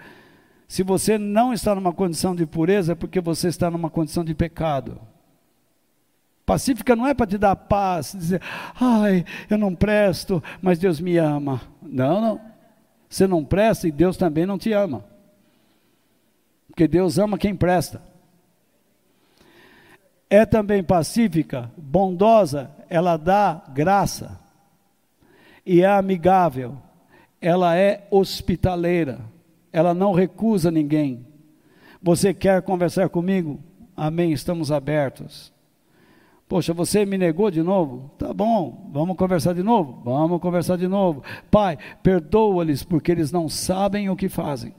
[SPEAKER 1] se você não está numa condição de pureza, é porque você está numa condição de pecado. Pacífica não é para te dar paz, dizer, ai, eu não presto, mas Deus me ama. Não, não. Você não presta e Deus também não te ama. Porque Deus ama quem presta. É também pacífica, bondosa, ela dá graça e é amigável, ela é hospitaleira, ela não recusa ninguém. Você quer conversar comigo? Amém, estamos abertos. Poxa, você me negou de novo? Tá bom, vamos conversar de novo? Vamos conversar de novo. Pai, perdoa-lhes porque eles não sabem o que fazem.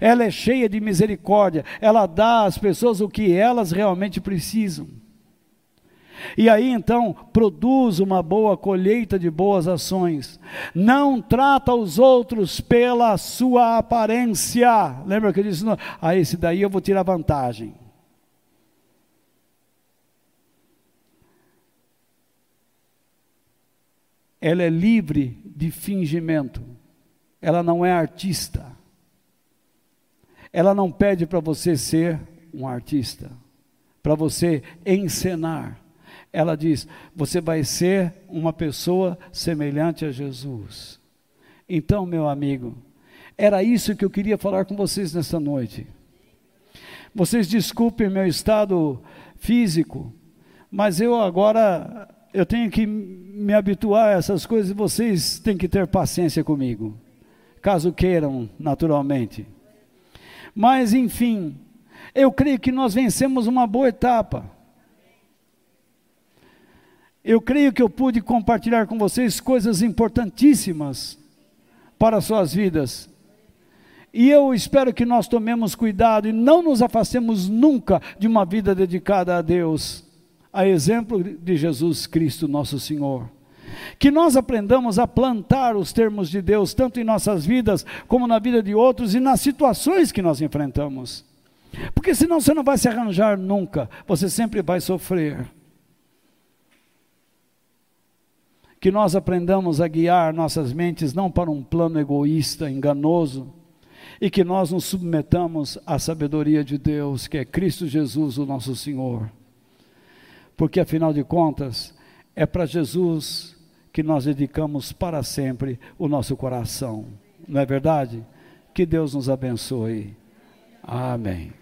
[SPEAKER 1] Ela é cheia de misericórdia, ela dá às pessoas o que elas realmente precisam. E aí então produz uma boa colheita de boas ações. Não trata os outros pela sua aparência. Lembra que eu disse: ah, esse daí eu vou tirar vantagem. Ela é livre de fingimento. Ela não é artista. Ela não pede para você ser um artista, para você encenar ela diz: você vai ser uma pessoa semelhante a Jesus. Então, meu amigo, era isso que eu queria falar com vocês nesta noite. Vocês desculpem meu estado físico, mas eu agora eu tenho que me habituar a essas coisas e vocês têm que ter paciência comigo, caso queiram, naturalmente. Mas enfim, eu creio que nós vencemos uma boa etapa. Eu creio que eu pude compartilhar com vocês coisas importantíssimas para as suas vidas. E eu espero que nós tomemos cuidado e não nos afastemos nunca de uma vida dedicada a Deus, a exemplo de Jesus Cristo, nosso Senhor. Que nós aprendamos a plantar os termos de Deus, tanto em nossas vidas, como na vida de outros e nas situações que nós enfrentamos. Porque senão você não vai se arranjar nunca, você sempre vai sofrer. Que nós aprendamos a guiar nossas mentes não para um plano egoísta, enganoso, e que nós nos submetamos à sabedoria de Deus, que é Cristo Jesus, o nosso Senhor. Porque afinal de contas, é para Jesus que nós dedicamos para sempre o nosso coração. Não é verdade? Que Deus nos abençoe. Amém.